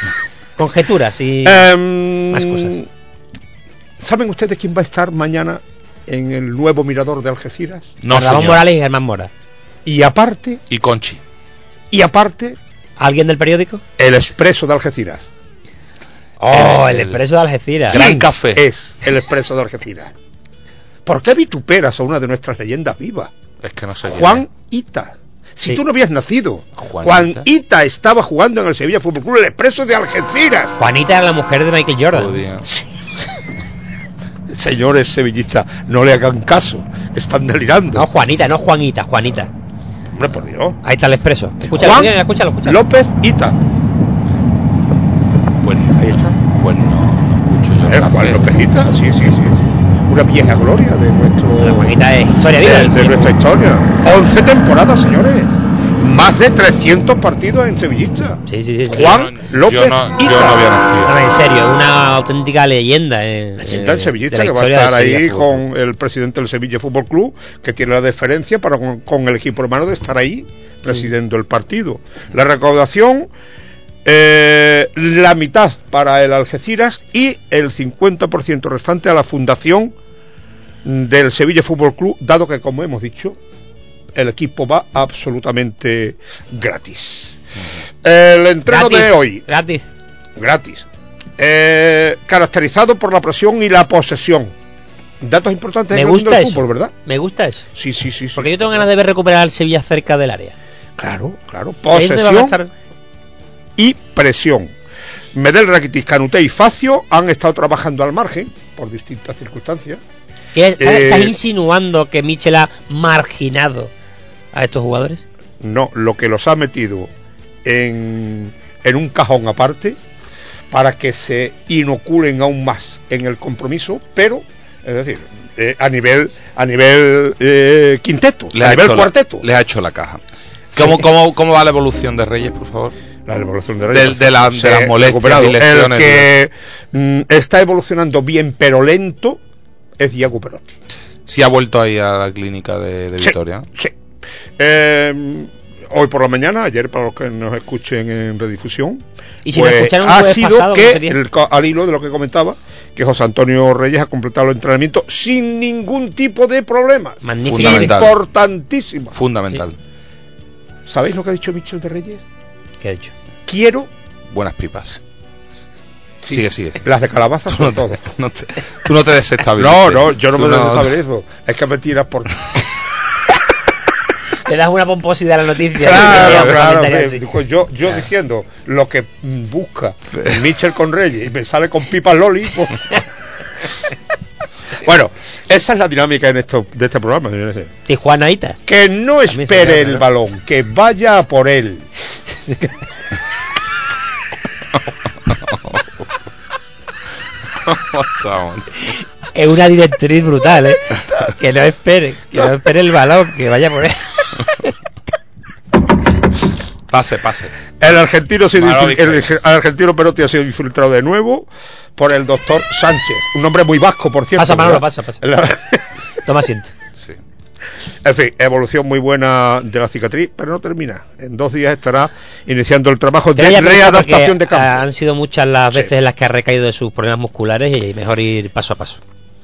Conjeturas y Em, más cosas. ¿Saben ustedes quién va a estar mañana en el nuevo mirador de Algeciras? No, Ramón. Morales y Germán Mora. Y aparte, Y Conchi. y aparte, ¿Alguien del periódico? el expreso de Algeciras. Oh, el, el- expreso de Algeciras. Gran ¿Quién café. es el expreso de Algeciras? ¿Por qué vituperas a una de nuestras leyendas vivas? Es que no sé Juan Ita. Si Sí. tú no habías nacido, Juan Juan Ita. Ita estaba jugando en el Sevilla Fútbol Club, el expreso de Algeciras. Juanita era la mujer de Michael. Jordan. Joder. Señores sevillistas, no le hagan caso, están delirando. No, Juanita, no Juanita, Juanita. Hombre, por Dios. Ahí está el expreso. Escúchalo, Juan escúchalo, escúchalo, escúchalo. López Ita. Pues, Ahí está. pues no, no escucho yo. ¿El café. Juan López Ita? Sí, sí, sí. Una vieja gloria de nuestro. La es historia de, de nuestra historia. 11 temporadas, señores. Más de 300 partidos en Sevillista. Sí, sí, sí. sí. Juan Yo López no, Ita. yo no había nacido. No, en serio, una auténtica leyenda. eh, Leyenda eh, Sevillista de que va a estar Sevilla ahí con el presidente del Sevilla Fútbol Club, que tiene la deferencia para con, con el equipo hermano de estar ahí presidiendo el partido. La recaudación, eh, la mitad para el Algeciras y el 50% restante a la fundación del Sevilla Fútbol Club, dado que, como hemos dicho, el equipo va absolutamente gratis. El entreno Gratis, de hoy, Gratis. gratis. Eh, caracterizado por la presión y la posesión. Datos importantes Me en el mundo del fútbol, ¿verdad? Me gusta eso. Sí, sí, sí. sí. Porque yo tengo ganas de ver recuperar al Sevilla cerca del área. Claro, claro. Posesión y presión. Medel, Rakitic, Canute y Facio han estado trabajando al margen por distintas circunstancias. ¿Qué- ¿Estás, Eh, estás insinuando que Michel ha marginado a estos jugadores? No, lo que los ha metido en, en un cajón aparte para que se inoculen aún más en el compromiso, pero, es decir, eh, a nivel a nivel eh, quinteto, Le a nivel hecho la, cuarteto. le ha hecho la caja. ¿Cómo, cómo, ¿Cómo va la evolución de Reyes, por favor? La evolución de, Del- de la- de las molestias y lesiones. El que mm, está evolucionando bien pero lento es Diego Perotti. Sí ha vuelto ahí a la clínica de, de Sí, Vitoria. sí. Eh, hoy por la mañana, ayer para los que nos escuchen en redifusión, Y si pues, nos escucharon ha sido pasado, ¿cómo que, sería? el al hilo de lo que comentaba, que José Antonio Reyes ha completado el entrenamiento sin ningún tipo de problema. Magnífico. Fundamental. Importantísimo. Fundamental. ¿Sabéis lo que ha dicho Michel de Reyes? ¿Qué ha dicho? Quiero Buenas pipas. Sí. Sigue, sigue. las de calabaza Tú no, todo. te, no te- tú no te desestabilizas. No, no, yo no Tú me desestabilizo. Es que me tiras por... Le das una pomposidad a la noticia. Claro, claro, yo, yo diciendo lo que busca Mitchell con Reyes y me sale con pipas Loli. pues- bueno, esa es la dinámica en esto, de este programa. señores. Tijuanaita. Que no espere llama, el ¿no? balón, que vaya a por él. Es una directriz brutal, ¿eh? Que no espere, que no espere el balón, que vaya por él. Pase, pase. El argentino, el, el argentino Perotti ha sido infiltrado de nuevo por el doctor Sánchez, un nombre muy vasco, por cierto. Pasa, Manolo, pasa, pasa. La- Toma asiento. Sí. En fin, evolución muy buena de la cicatriz, pero no termina. En dos días estará iniciando el trabajo de readaptación de campo. Han sido muchas las veces en las que ha recaído de sus problemas musculares y mejor ir paso a paso.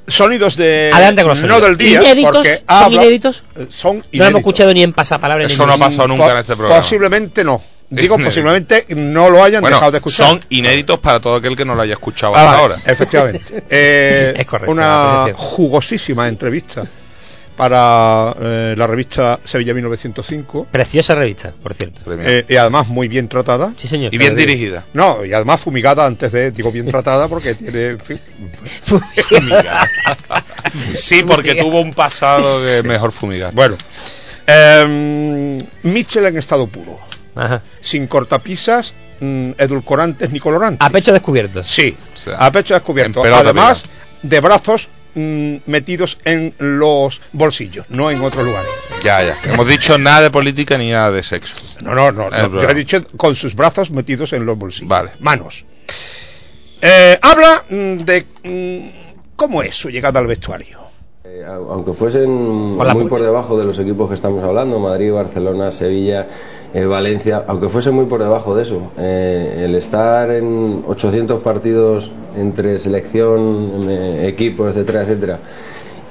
Sonidos de Adelante con los no sonidos. del día, ¿Inéditos? porque ¿Son habla- inéditos? eh, son No lo hemos inéditos. escuchado ni en pasapalabra Eso no ha pasado nunca en este programa. Posiblemente no. Digo, posiblemente no lo hayan Bueno, dejado de escuchar. son inéditos para todo aquel que no lo haya escuchado Ah, hasta vale, ahora. Efectivamente. Eh, Es correcto, Una jugosísima entrevista para eh, la revista Sevilla 1905. Preciosa revista, por cierto. eh, y además muy bien tratada. Sí, señor. Y bien Eh, digo- dirigida. No, y además fumigada antes de, digo bien tratada porque tiene, en fin, Sí, porque tuvo un pasado es mejor fumigar. Bueno, eh, Mitchell en estado puro, Ajá. sin cortapisas, mm, edulcorantes ni colorantes. A pecho descubierto. Sí, O sea, a pecho descubierto. Además de brazos mm, metidos en los bolsillos, no en otros lugares. Ya, ya. Hemos dicho nada de política ni nada de sexo. No, no, no. Yo he dicho con sus brazos metidos en los bolsillos. Vale. Manos. Eh, habla mm, de mm, cómo es su llegada al vestuario. Eh, au- Aunque fuesen muy por debajo de los equipos que estamos hablando, Madrid, Barcelona, Sevilla, eh, Valencia, aunque fuesen muy por debajo de eso, eh, el estar en 800 partidos entre selección, eh, equipos, etcétera, etcétera,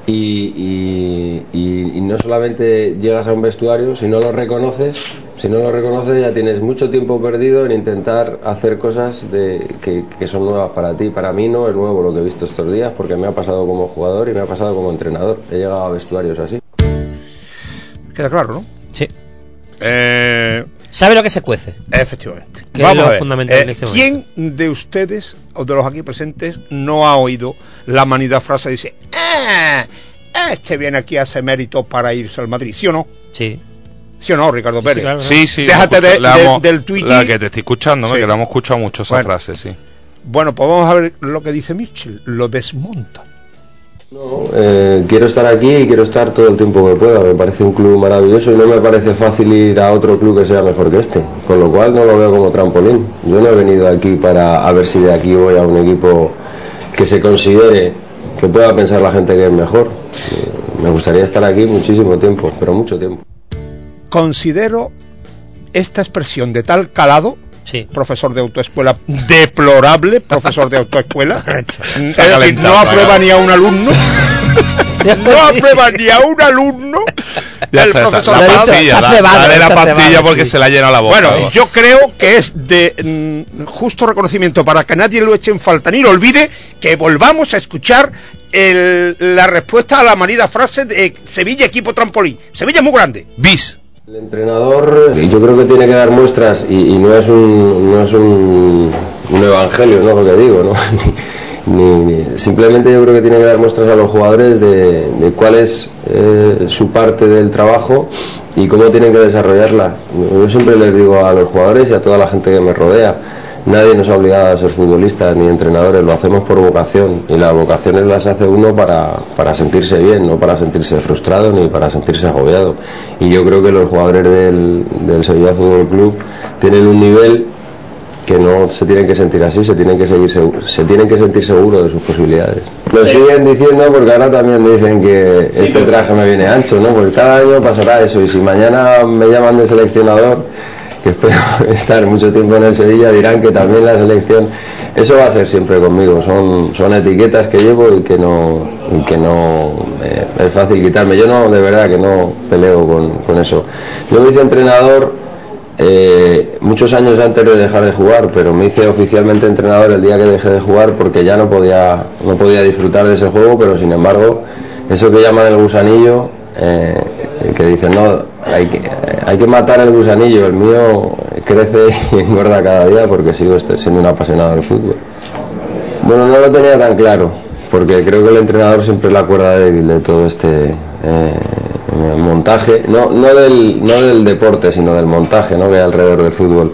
y, y- y- y no solamente llegas a un vestuario, si no lo reconoces, si no lo reconoces ya tienes mucho tiempo perdido en intentar hacer cosas de, que, que son nuevas para ti. Para mí no es nuevo lo que he visto estos días porque me ha pasado como jugador y me ha pasado como entrenador. He llegado a vestuarios así. Queda claro, ¿no? Sí. Eh, ¿Sabe lo que se cuece? efectivamente. Que es Vamos lo a ver. fundamental en eh, este ¿Quién de ustedes o de los aquí presentes no ha oído la manida frase dice, "Ah, este viene aquí a hacer mérito para irse al Madrid, ¿sí o no? Sí. ¿Sí o no, Ricardo Pérez? claro. Sí, sí. Déjate de- escucho- la de- hemos- del Twitty. La que te estoy escuchando, ¿no? Sí. que la hemos escuchado mucho esa Bueno. frase, sí. Bueno, pues vamos a ver lo que dice Mitchell. Lo desmonta. No, eh, quiero estar aquí y quiero estar todo el tiempo que pueda. Me parece un club maravilloso y no me parece fácil ir a otro club que sea mejor que este. Con lo cual no lo veo como trampolín. Yo no he venido aquí para a ver si de aquí voy a un equipo que se considere que pueda pensar la gente que es mejor. Eh, me gustaría estar aquí muchísimo tiempo, pero mucho tiempo. Considero esta expresión de tal calado, Sí. profesor de autoescuela, deplorable profesor de autoescuela, es decir, no aprueba ni a un alumno. no aprueba ni a un alumno Ya el está, está. profesor La pastilla, da- dale la pastilla porque se la llena la boca. Bueno, yo creo que es de mm, justo reconocimiento para que nadie lo eche en falta ni lo olvide que volvamos a escuchar el- la respuesta a la manida frase de Sevilla equipo trampolín. Sevilla es muy grande. Bis. El entrenador, yo creo que tiene que dar muestras y, no es un no es un, un evangelio, ¿no? Lo que digo, ¿no? Ni- simplemente yo creo que tiene que dar muestras a los jugadores de, de cuál es eh, su parte del trabajo y cómo tienen que desarrollarla. Yo siempre les digo a los jugadores y a toda la gente que me rodea, nadie nos ha obligado a ser futbolistas ni entrenadores, lo hacemos por vocación y las vocaciones las hace uno para, para sentirse bien, no para sentirse frustrado ni para sentirse agobiado. Y yo creo que los jugadores del, del Sevilla Fútbol Club tienen un nivel que no se tienen que sentir así, se tienen que seguir segu- se tienen que sentir seguros de sus posibilidades. Lo siguen diciendo porque ahora también dicen que este traje me viene ancho, ¿no? Porque cada año pasará eso y si mañana me llaman de seleccionador, que espero estar mucho tiempo en el Sevilla, dirán que también la selección, eso va a ser siempre conmigo, son, son etiquetas que llevo y que no, y que no eh, es fácil quitarme. Yo no, de verdad que no peleo con, con eso. Yo me hice entrenador eh, muchos años antes de dejar de jugar, pero me hice oficialmente entrenador el día que dejé de jugar porque ya no podía, no podía disfrutar de ese juego, pero sin embargo, eso que llaman el gusanillo, eh, que dicen, no, hay que, hay que matar el gusanillo, el mío crece y engorda cada día porque sigo este- siendo un apasionado del fútbol. Bueno, no lo tenía tan claro, porque creo que el entrenador siempre es la cuerda débil de todo este eh, montaje, no, no, del, no del deporte, sino del montaje ¿no? que hay alrededor del fútbol.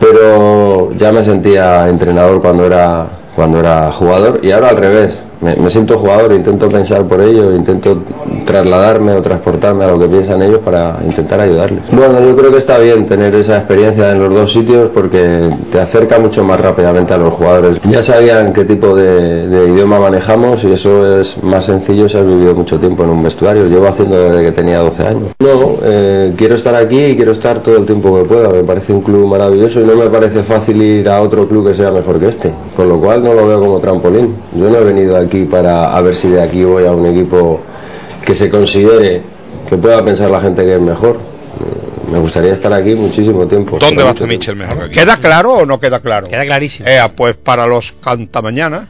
Pero ya me sentía entrenador cuando era, cuando era jugador y ahora al revés. Me, siento jugador, intento pensar por ello, intento trasladarme o transportarme a lo que piensan ellos para intentar ayudarles. Bueno, yo creo que está bien tener esa experiencia en los dos sitios porque te acerca mucho más rápidamente a los jugadores. Ya sabían qué tipo de, de idioma manejamos y eso es más sencillo si has vivido mucho tiempo en un vestuario. Llevo haciendo desde que tenía 12 años. No, eh, quiero estar aquí y quiero estar todo el tiempo que pueda. Me parece un club maravilloso y no me parece fácil ir a otro club que sea mejor que este. Con lo cual no lo veo como trampolín. Yo no he venido aquí para a ver si de aquí voy a un equipo que se considere que pueda pensar la gente que es mejor. Eh, Me gustaría estar aquí muchísimo tiempo. ¿Dónde va a estar Michel mejor que aquí? ¿Queda claro o no queda claro? Queda clarísimo. Eh, pues para los cantamañanas,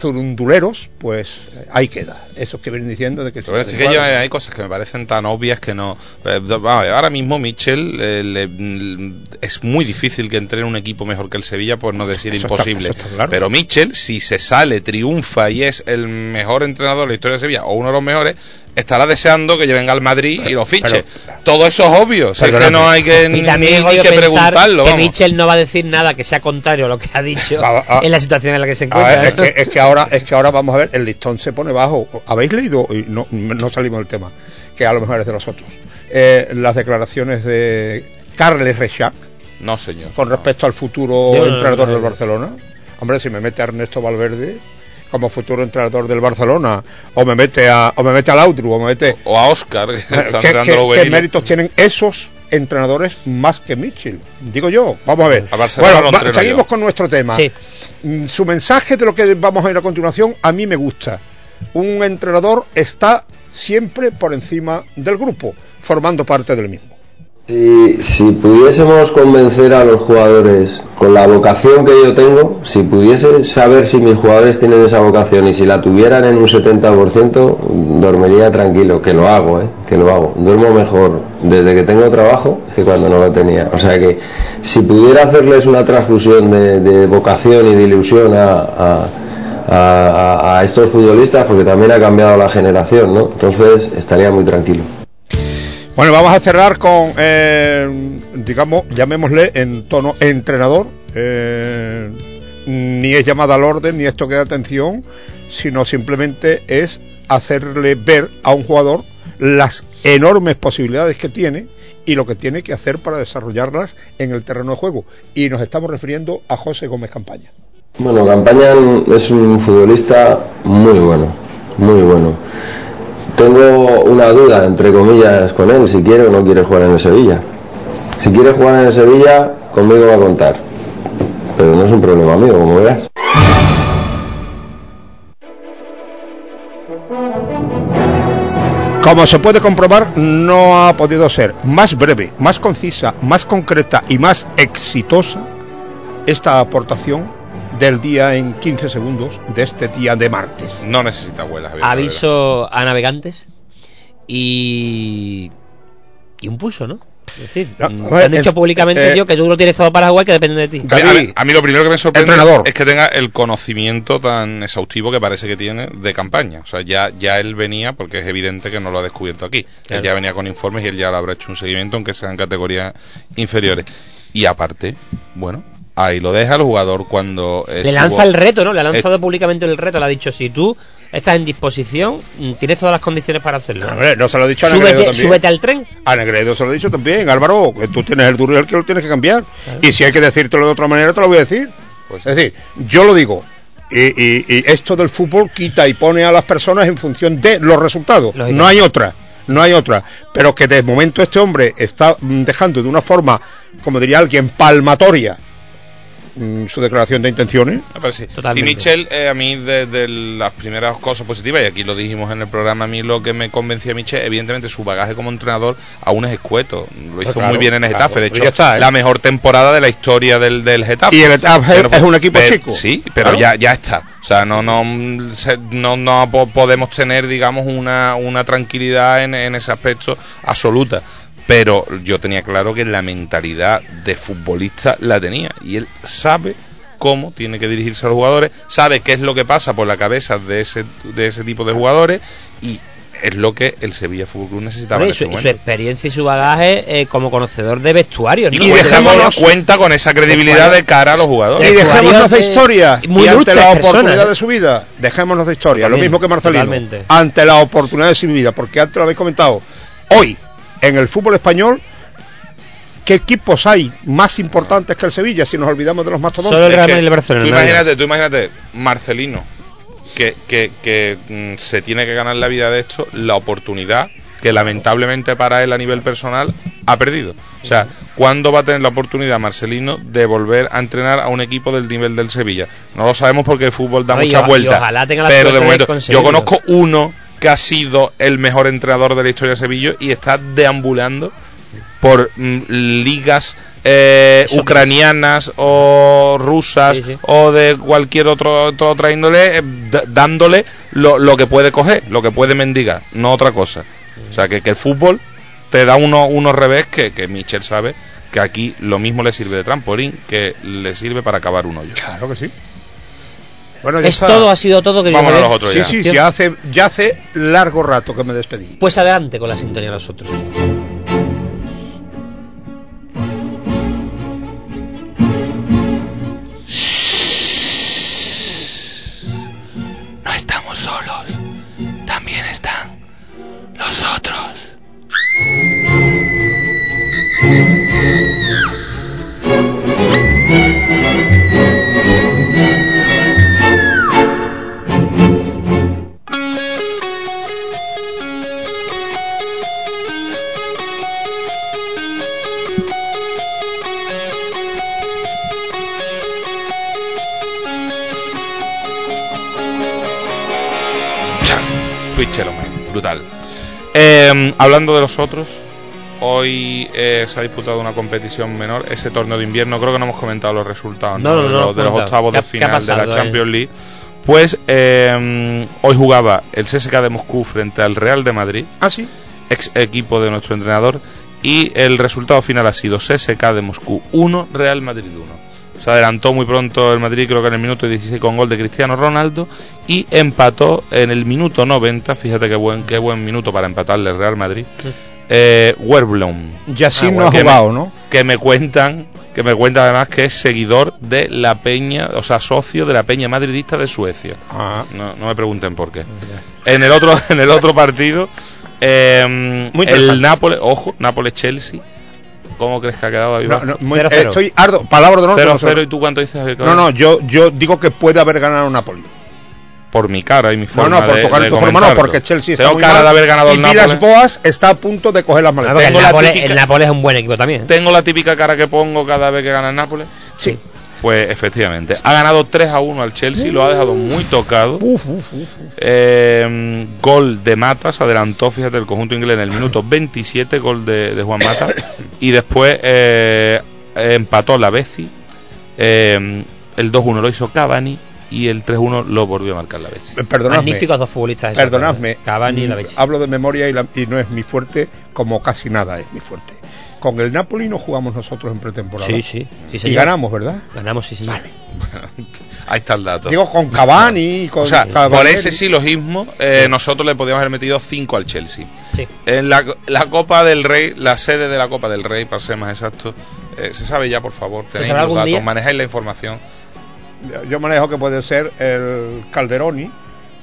zurunduleros, pues eh, ahí queda. Eso que vienen diciendo de que... Pero es que yo- hay cosas que me parecen tan obvias que no. eh, ahora mismo Michel eh, le- mm, es muy difícil que entre en un equipo mejor que el Sevilla, por no decir Eso imposible. eso está claro. Pero Michel, si se sale, triunfa y es el mejor entrenador de la historia de Sevilla o uno de los mejores, estará deseando que venga al Madrid y lo fiche. Todo eso es obvio. si es que no hay que ni, también que preguntarlo. que vamos. Mitchell no va a decir nada que sea contrario a lo que ha dicho en la situación en la que se encuentra. ver, es, que, es que ahora es que ahora vamos a ver el listón se pone bajo habéis leído y no, no salimos del tema que a lo mejor es de nosotros eh, las declaraciones de Carles Rechac No, señor. con respecto al futuro Yo no- entrenador no- del Barcelona hombre si me mete Ernesto Valverde como futuro entrenador del Barcelona o me mete a o me mete a Lautru o me mete O a Oscar, que está Eh, ¿Qué, méritos tienen esos entrenadores más que Mitchell? Digo yo, vamos a ver. A Barcelona Bueno, va- seguimos yo. con nuestro tema. Sí. Mm, Su mensaje de lo que vamos a ir a continuación a mí me gusta. Un entrenador está siempre por encima del grupo, formando parte del mismo. Si, pudiésemos convencer a los jugadores con la vocación que yo tengo, si pudiese saber si mis jugadores tienen esa vocación y si la tuvieran en un 70%, dormiría tranquilo, que lo hago, ¿eh? que lo hago. Duermo mejor desde que tengo trabajo que cuando no lo tenía. O sea que si pudiera hacerles una transfusión de, vocación y de ilusión a- a estos futbolistas, porque también ha cambiado la generación, ¿no? Entonces estaría muy tranquilo. Bueno, vamos a cerrar con, eh, digamos, llamémosle en tono entrenador. eh, ni es llamada al orden, ni esto queda atención, sino simplemente es hacerle ver a un jugador las enormes posibilidades que tiene y lo que tiene que hacer para desarrollarlas en el terreno de juego. Y nos estamos refiriendo a José Gómez Campaña. Bueno, Campaña es un futbolista muy bueno, muy bueno. Tengo una duda, entre comillas, con él, si quiere o no quiere jugar en el Sevilla. Si quiere jugar en el Sevilla, conmigo va a contar. Pero no es un problema mío, como verás. Como se puede comprobar, no ha podido ser más breve, más concisa, más concreta y más exitosa esta aportación del día en 15 segundos de este día de martes. No necesita abuelas. Aviso a navegantes y. y un pulso, ¿no? Es decir, No, mm, ver, han dicho públicamente, eh, tío, que tú lo tienes todo para jugar que depende de ti. A mí, a mí- a mí lo primero que me sorprende es que tenga el conocimiento tan exhaustivo que parece que tiene de campaña. O sea, ya, ya él venía, porque es evidente que no lo ha descubierto aquí. Claro. Él ya venía con informes y él ya le habrá hecho un seguimiento, aunque sean categorías inferiores. Y aparte, bueno, ahí lo deja el jugador cuando... Le estuvo- lanza el reto, ¿no? Le ha Eh, lanzado públicamente el reto. Le ha dicho, si tú estás en disposición, mm, tienes todas las condiciones para hacerlo. Hombre, no se lo he dicho a Negredo súbete, también. súbete al tren. A Negredo se lo he dicho también, Álvaro, tú tienes el duro y el que lo tienes que cambiar. Y si hay que decírtelo de otra manera, te lo voy a decir. Pues es decir, yo lo digo. Y, y- y esto del fútbol quita y pone a las personas en función de los resultados. No hay otra. No hay otra. Pero que de momento este hombre está mm, dejando de una forma, como diría alguien, palmatoria mm, su declaración de intenciones. Me parece. Sí, Michel, eh, a mí de, de las primeras cosas positivas, y aquí lo dijimos en el programa, a mí lo que me convencía a Michel, evidentemente su bagaje como entrenador aún es escueto. Lo hizo Claro, muy bien en el claro, Getafe, de pero hecho, ya está, ¿eh? la mejor temporada de la historia del, del Getafe. Y el Getafe Pero es un equipo pero- chico. Sí, pero Claro. ya, ya está. O sea, no, no, se- no, no po- podemos tener, digamos, una, una tranquilidad en, en ese aspecto absoluta. Pero yo tenía claro que la mentalidad de futbolista la tenía. Y él sabe cómo tiene que dirigirse a los jugadores, sabe qué es lo que pasa por la cabeza de ese, de ese tipo de jugadores y es lo que el Sevilla Fútbol Club necesitaba en y, su, y su experiencia y su bagaje eh, como conocedor de vestuarios. Y, ¿no? cuenta, Vestuarios- con, cuenta con esa credibilidad de cara a los jugadores. Y dejémonos de de- historia. muy y ante la oportunidad ¿eh? de su vida, dejémonos de historia. También, lo mismo que Marcelino. totalmente. Ante la oportunidad de su vida, porque antes lo habéis comentado. Hoy, en el fútbol español, ¿qué equipos hay más importantes que el Sevilla si nos olvidamos de los mastodontes? Solo el Real Madrid y el Barcelona, Tú imagínate, tú imagínate, Marcelino, que, que, que mm, se tiene que ganar la vida de esto, la oportunidad que lamentablemente para él a nivel personal ha perdido. O sea, ¿cuándo va a tener la oportunidad Marcelino de volver a entrenar a un equipo del nivel del Sevilla? No lo sabemos porque el fútbol da No, muchas vueltas. ojalá tenga la Pero suerte de de momento, yo conozco uno que ha sido el mejor entrenador de la historia de Sevilla y está deambulando por mm, ligas eh, ucranianas o rusas Sí, sí. o de cualquier otro, otro otra índole eh, dándole lo, lo que puede coger, lo que puede mendigar, no otra cosa. O sea que, que el fútbol te da uno, unos revés que, que Michel sabe que aquí lo mismo le sirve de trampolín que le sirve para acabar un hoyo. Claro que sí. Bueno, ya Es está. todo, ha sido todo. querido Vámonos a los otros Sí, ya. sí, ya hace, ya hace largo rato que me despedí. Pues adelante con la sintonía de nosotros. No estamos solos. También están los otros. Hablando de los otros, hoy eh, se ha disputado una competición menor, ese torneo de invierno. Creo que no hemos comentado los resultados No, no, de, no los, de octavos ¿Qué ha- de final de la eh? Champions League. Pues eh, hoy jugaba el CSK de Moscú frente al Real de Madrid, Ah, sí. ex equipo de nuestro entrenador, y el resultado final ha sido CSK de Moscú 1, Real Madrid 1. Se adelantó muy pronto el Madrid, creo que en el minuto 16 con gol de Cristiano Ronaldo, y empató en el minuto 90, fíjate qué buen, qué buen minuto para empatarle el Real Madrid, eh, Werblom. Yacine Ah, no ha que me- jugado, ¿no? Que me cuentan, que me cuenta además que es seguidor de la peña, o sea, socio de la peña madridista de Suecia. Ah. No, no me pregunten por qué. En el otro, en el otro partido, eh, Muy el. Nápoles, ojo, Nápoles-Chelsea. ¿Cómo crees que ha quedado David? No, no, muy- 0-0. eh, estoy ardo, palabra de honor. que no 0-0 sé. y tú cuánto dices? Javier No, no, yo, yo digo que puede haber ganado Napoli. Por mi cara y mi No, forma no, por de, tocar de tu forma no, porque Chelsea está Tengo muy cara mal de haber ganado y el Vilas Nápoles. Boas está a punto de coger las maletas. que el, Tengo la Nápoles, típica- el Nápoles es un buen equipo también. Tengo la típica cara que pongo cada vez que gana el Nápoles. Sí. Pues efectivamente, ha ganado 3 a 1 al Chelsea, lo ha dejado muy tocado. Eh, gol de Mata, se adelantó, fíjate, el conjunto inglés en el minuto 27, gol de, de Juan Mata. Y después eh, empató la Bezi. Eh, el 2-1 lo hizo Cavani y el 3-1 lo volvió a marcar la Bezi. Perdonadme. Magníficos dos futbolistas. Perdonadme. Cavani y la Becci. Hablo de memoria y, la- y no es mi fuerte, como casi nada es mi fuerte. Con el Napoli no jugamos nosotros en pretemporada. Sí, sí, sí, y ganamos, ¿verdad? Ganamos, sí, señor. Ahí está el dato. Digo, con Cavani y con O sea, por ese silogismo, eh, nosotros le podíamos haber metido 5 al Chelsea. Sí. En la, la Copa del Rey, la sede de la Copa del Rey, para ser más exacto, eh, se sabe ya, por favor, tenéis los algún datos, día? manejáis la información. Yo manejo que puede ser el Calderoni.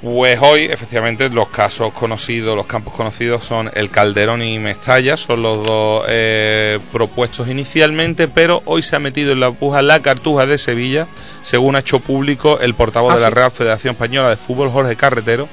Pues hoy, efectivamente, los casos conocidos, los campos conocidos son el Calderón y Mestalla, son los dos eh, propuestos inicialmente, pero hoy se ha metido en la puja la Cartuja de Sevilla, según ha hecho público el portavoz Ah, de la. Real Federación Española de Fútbol, Jorge Carretero,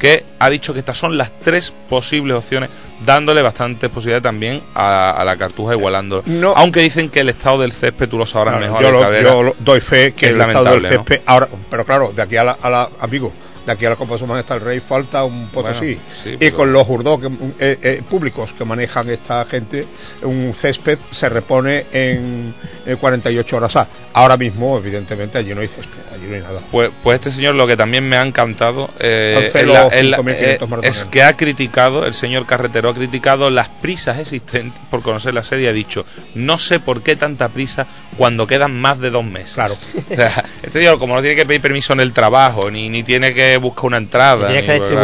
que ha dicho que estas son las tres posibles opciones, dándole bastantes posibilidades también a, a la Cartuja, igualando. Aunque dicen que el estado del césped, tú lo sabrás Claro, mejor, yo, lo- doy fe que es el estado del lamentable, ¿no? césped ahora pero claro de aquí a la, a la- amigo de aquí a la Copa Majestad el Rey falta un potosí Bueno, sí, y pero- con los jurdos que, eh, eh, públicos que manejan esta gente un césped se repone en, eh, 48 horas Ah, ahora mismo evidentemente allí no hay césped allí no hay nada Pues, pues este señor lo que también me ha encantado eh, Cancelo es, la- es la- 5.500 eh, es que ha criticado, el señor Carretero ha criticado las prisas existentes por conocer la serie y ha dicho, no sé por qué tanta prisa cuando quedan más de dos meses. Claro. O sea, este señor como no tiene que pedir permiso en el trabajo, ni, ni tiene que buscar una entrada.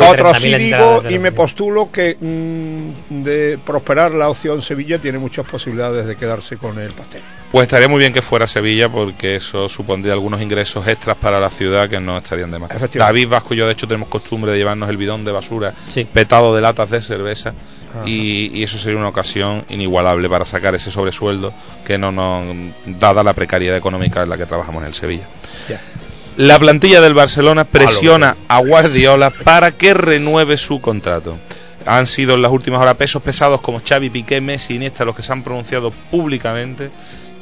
Otro sí digo y me postulo que mm, de prosperar la opción Sevilla tiene muchas posibilidades de quedarse con el pastel Pues estaría muy bien que fuera Sevilla porque eso supondría algunos ingresos extras para la ciudad que no estarían de más. David Vasco y yo de hecho tenemos costumbre de llevarnos el bidón de basura petado de latas de cerveza y, y eso sería una ocasión inigualable para sacar ese sobresueldo que no nos dada la precariedad económica en la que trabajamos en el Sevilla. La plantilla del Barcelona presiona a Guardiola para que renueve su contrato. Han sido en las últimas horas pesos pesados como Xavi, Piqué, Messi, Iniesta los que se han pronunciado públicamente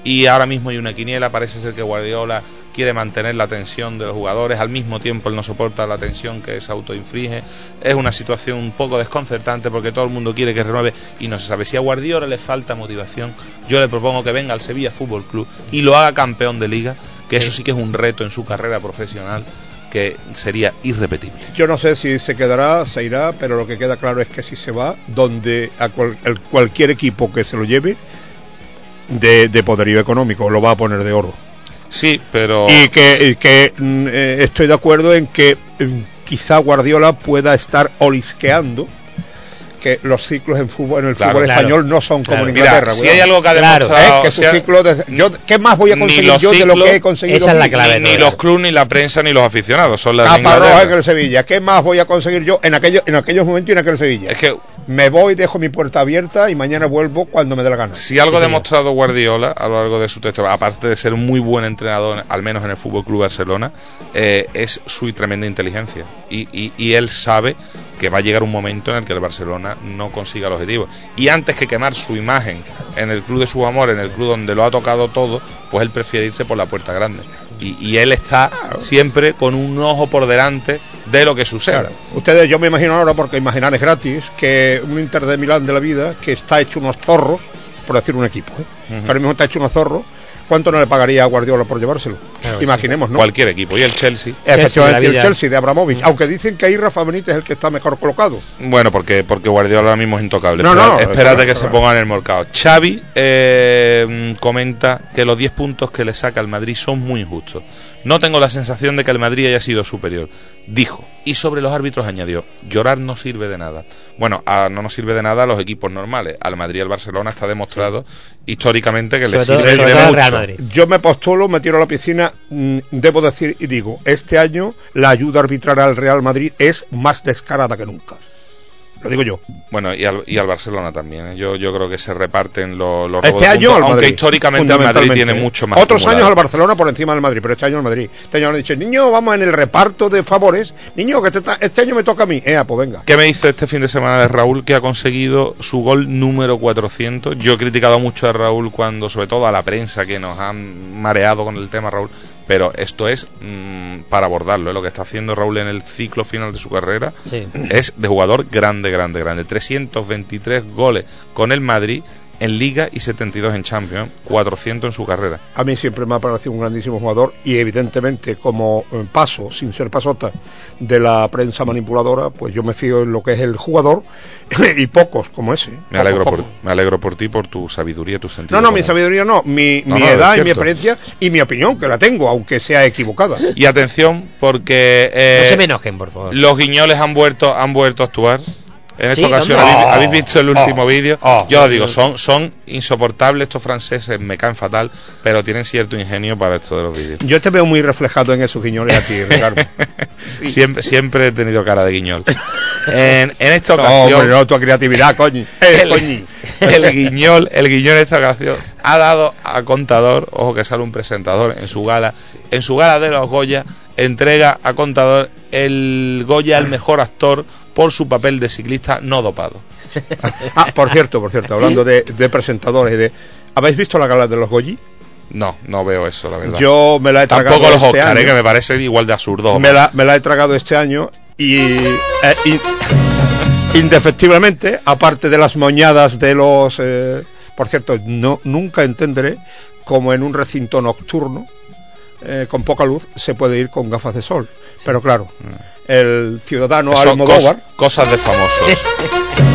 y ahora mismo hay una quiniela, parece ser que Guardiola quiere mantener la tensión de los jugadores, al mismo tiempo él no soporta la tensión que se autoinflige. Es una situación un poco desconcertante porque todo el mundo quiere que renueve y no se sabe si a Guardiola le falta motivación. Yo le propongo que venga al Sevilla Fútbol Club y lo haga campeón de liga, que eso sí que es un reto en su carrera profesional que sería irrepetible. Yo no sé si se quedará, se irá, pero lo que queda claro es que si se va, donde a cual- el- cualquier equipo que se lo lleve de, de poderío económico lo va a poner de oro. Sí, pero Y que, y que, mm, eh, estoy de acuerdo en que mm, quizá Guardiola pueda estar olisqueando que los ciclos en fútbol en el Claro, fútbol claro. español no son Claro. como en Mira, Inglaterra. si cuidado. hay algo que ha demostrado- ¿Eh? que su si ciclo de- yo, ¿qué más voy a conseguir yo de lo que he conseguido Esa es la clave Ni, ni los clubes, ni la prensa, ni los aficionados. Son las de Capa roja Inglaterra. en el Sevilla. ¿Qué más voy a conseguir yo en aquellos, en aquellos momentos y en aquel Sevilla? Es que me voy, dejo mi puerta abierta y mañana vuelvo cuando me dé la gana. Si algo ha demostrado Guardiola a lo largo de su texto, aparte de ser un muy buen entrenador, al menos en el Fútbol Club Barcelona, eh, es su tremenda inteligencia. Y, y- y él sabe que va a llegar un momento en el que el Barcelona no consiga el objetivo. Y antes que quemar su imagen en el club de su amor, en el club donde lo ha tocado todo, pues él prefiere irse por la puerta grande. Y, y él está siempre con un ojo por delante de lo que suceda. Claro. Ustedes, yo me imagino ahora, porque imaginar es gratis, que un Inter de Milán de la vida, que está hecho unos zorros, por decir un equipo, ¿eh? Ujú. que ahora mismo está hecho unos zorros, ¿cuánto no le pagaría a Guardiola por llevárselo? Claro Imaginemos, sí. ¿no? Cualquier equipo. Y el Chelsea. Efectivamente, el Chelsea de Abramovich. Aunque dicen que ahí Rafa Benítez es el que está mejor colocado. Bueno, porque, porque Guardiola ahora mismo es intocable. No, no, espérate claro, que claro. se ponga en el mercado. Xavi eh, comenta que los 10 puntos que le saca el Madrid son muy injustos. No tengo la sensación de que el Madrid haya sido superior. Dijo. Y sobre los árbitros añadió, llorar no sirve de nada. Bueno, a- no nos sirve de nada a los equipos normales. Al Madrid y al Barcelona está demostrado históricamente que le sirve de mucho. Yo me postulo, me tiro a la piscina, mm, debo decir y digo, este año la ayuda arbitral al Real Madrid es más descarada que nunca. Lo digo yo. Bueno, y al, y al Barcelona también. ¿eh? Yo, yo creo que se reparten los, los Este año puntos, al aunque Madrid, históricamente el Madrid tiene mucho más. Otros acumulado. años al Barcelona por encima del Madrid, pero este año al Madrid. Este año han dicho, niño, vamos en el reparto de favores. Niño, que este, este año me toca a mí. Eh, pues venga. ¿Qué me dice este fin de semana de Raúl que ha conseguido su gol número 400? Yo he criticado mucho a Raúl cuando, sobre todo a la prensa que nos han mareado con el tema Raúl, pero esto es mm, para abordarlo. ¿eh? Lo que está haciendo Raúl en el ciclo final de su carrera Sí. es de jugador grande, grande, grande. 323 goles con el Madrid en Liga y 72 en Champions, 400 en su carrera. A mí siempre me ha parecido un grandísimo jugador y evidentemente como eh, paso, sin ser pasota, de la prensa manipuladora, pues yo me fío en lo que es el jugador y pocos como ese. Me Pocos, alegro, por, me alegro por ti, por tu sabiduría, tu sentido. No, no, mi sabiduría no, mi, No, mi no, es edad y mi experiencia y mi opinión, que la tengo, aunque sea equivocada. Y atención, porque eh, No se me enojen, por favor. los guiñoles han vuelto, han vuelto a actuar. En esta ¿Sí? ocasión, ¿Dónde? ¿habéis, Oh, habéis visto el último oh, vídeo? oh. Yo os digo, son, son insoportables estos franceses, me caen fatal, pero tienen cierto ingenio para esto de los vídeos. Yo te veo muy reflejado en esos guiñones a ti, Ricardo. Siempre, siempre he tenido cara de guiñol. En, en esta No, ocasión, no, tu creatividad, coño. El, el guiñol, el guiñol en esta ocasión ha dado a contador, ojo que sale un presentador en su gala, en su gala de los Goya, entrega a contador el Goya al mejor actor por su papel de ciclista no dopado. Ah, por cierto, por cierto, hablando de, de presentadores, de, ¿habéis visto la gala de los Goyi? No, no veo eso, la verdad. Yo me la he tragado Tampoco los este Oscar, año. eh, que me parecen igual de absurdos. me la, me la he tragado este año y eh, in- indefectiblemente, aparte de las moñadas de los... eh, por cierto, no, nunca entenderé cómo en un recinto nocturno eh, con poca luz se puede ir con gafas de sol. Pero claro, el ciudadano Almodóvar... cos- cosas de famosos.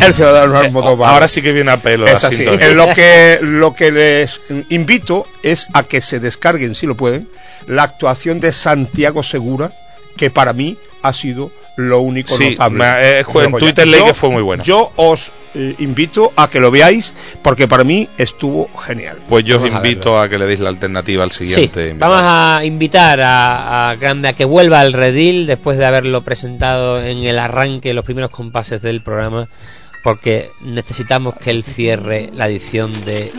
El ciudadano Almodóvar. Ahora sí que viene a pelo Es así. Eh, lo que lo que les invito es a que se descarguen, si lo pueden, la actuación de Santiago Segura, que para mí ha sido lo único Sí, notable. me- eh, en. Twitter leí que fue muy bueno. Yo os eh, invito a que lo veáis, porque para mí estuvo genial. Pues yo os Vamos invito a que le deis la alternativa al Sí, siguiente. invitado. vamos a invitar a, a Grande a que vuelva al redil después de haberlo presentado en el arranque, los primeros compases del programa, porque necesitamos que él cierre la edición de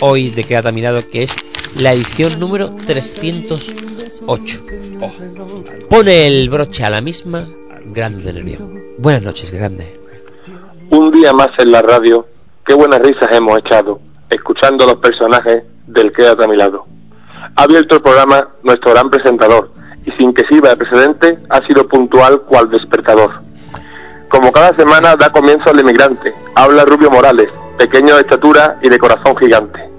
hoy de Quédate a mi lado, que es la edición número 308. Pone el broche a la misma, Grande Nervión. Buenas noches, Grande. Un día más en la radio, qué buenas risas hemos echado, escuchando los personajes del Quédate a mi lado. Ha abierto el programa nuestro gran presentador, y sin que sirva de precedente, ha sido puntual cual despertador. Como cada semana da comienzo al emigrante, habla Rubio Morales, pequeño de estatura y de corazón gigante.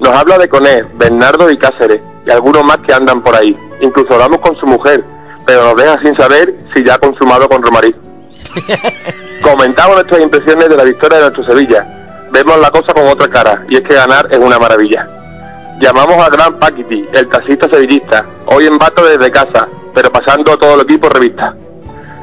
Nos habla de Coné, Bernardo y Cáceres, y algunos más que andan por ahí. Incluso hablamos con su mujer, pero nos deja sin saber si ya ha consumado con Romarí. Comentamos nuestras impresiones de la victoria de nuestro Sevilla. Vemos la cosa con otra cara, y es que ganar es una maravilla. Llamamos al gran Paquiti, el taxista sevillista, hoy en bato desde casa, pero pasando todo el equipo revista.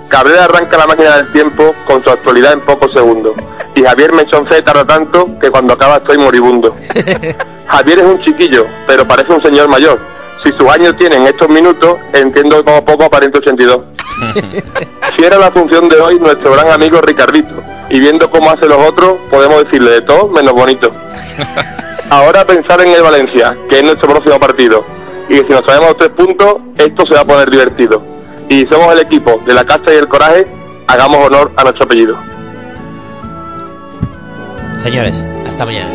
Cabrera arranca la máquina del tiempo con su actualidad en pocos segundos. Y Javier Mechonce tarda tanto que cuando acaba estoy moribundo. Javier es un chiquillo, pero parece un señor mayor. Si sus años tienen estos minutos, entiendo como poco aparente 82. Si era la función de hoy nuestro gran amigo Ricardito, y viendo cómo hace los otros, podemos decirle de todo menos bonito. Ahora pensar en el Valencia, que es nuestro próximo partido, y que si nos traemos los tres puntos, esto se va a poner divertido. Y somos el equipo de la casta y el coraje, hagamos honor a nuestro apellido. Señores, hasta mañana.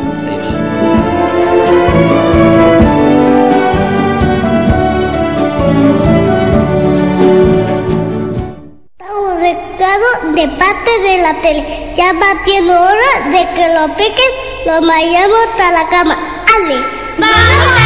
De parte de la tele. Ya va siendo hora de que lo piquen, lo vayamos hasta la cama. ¡Ale! Vamos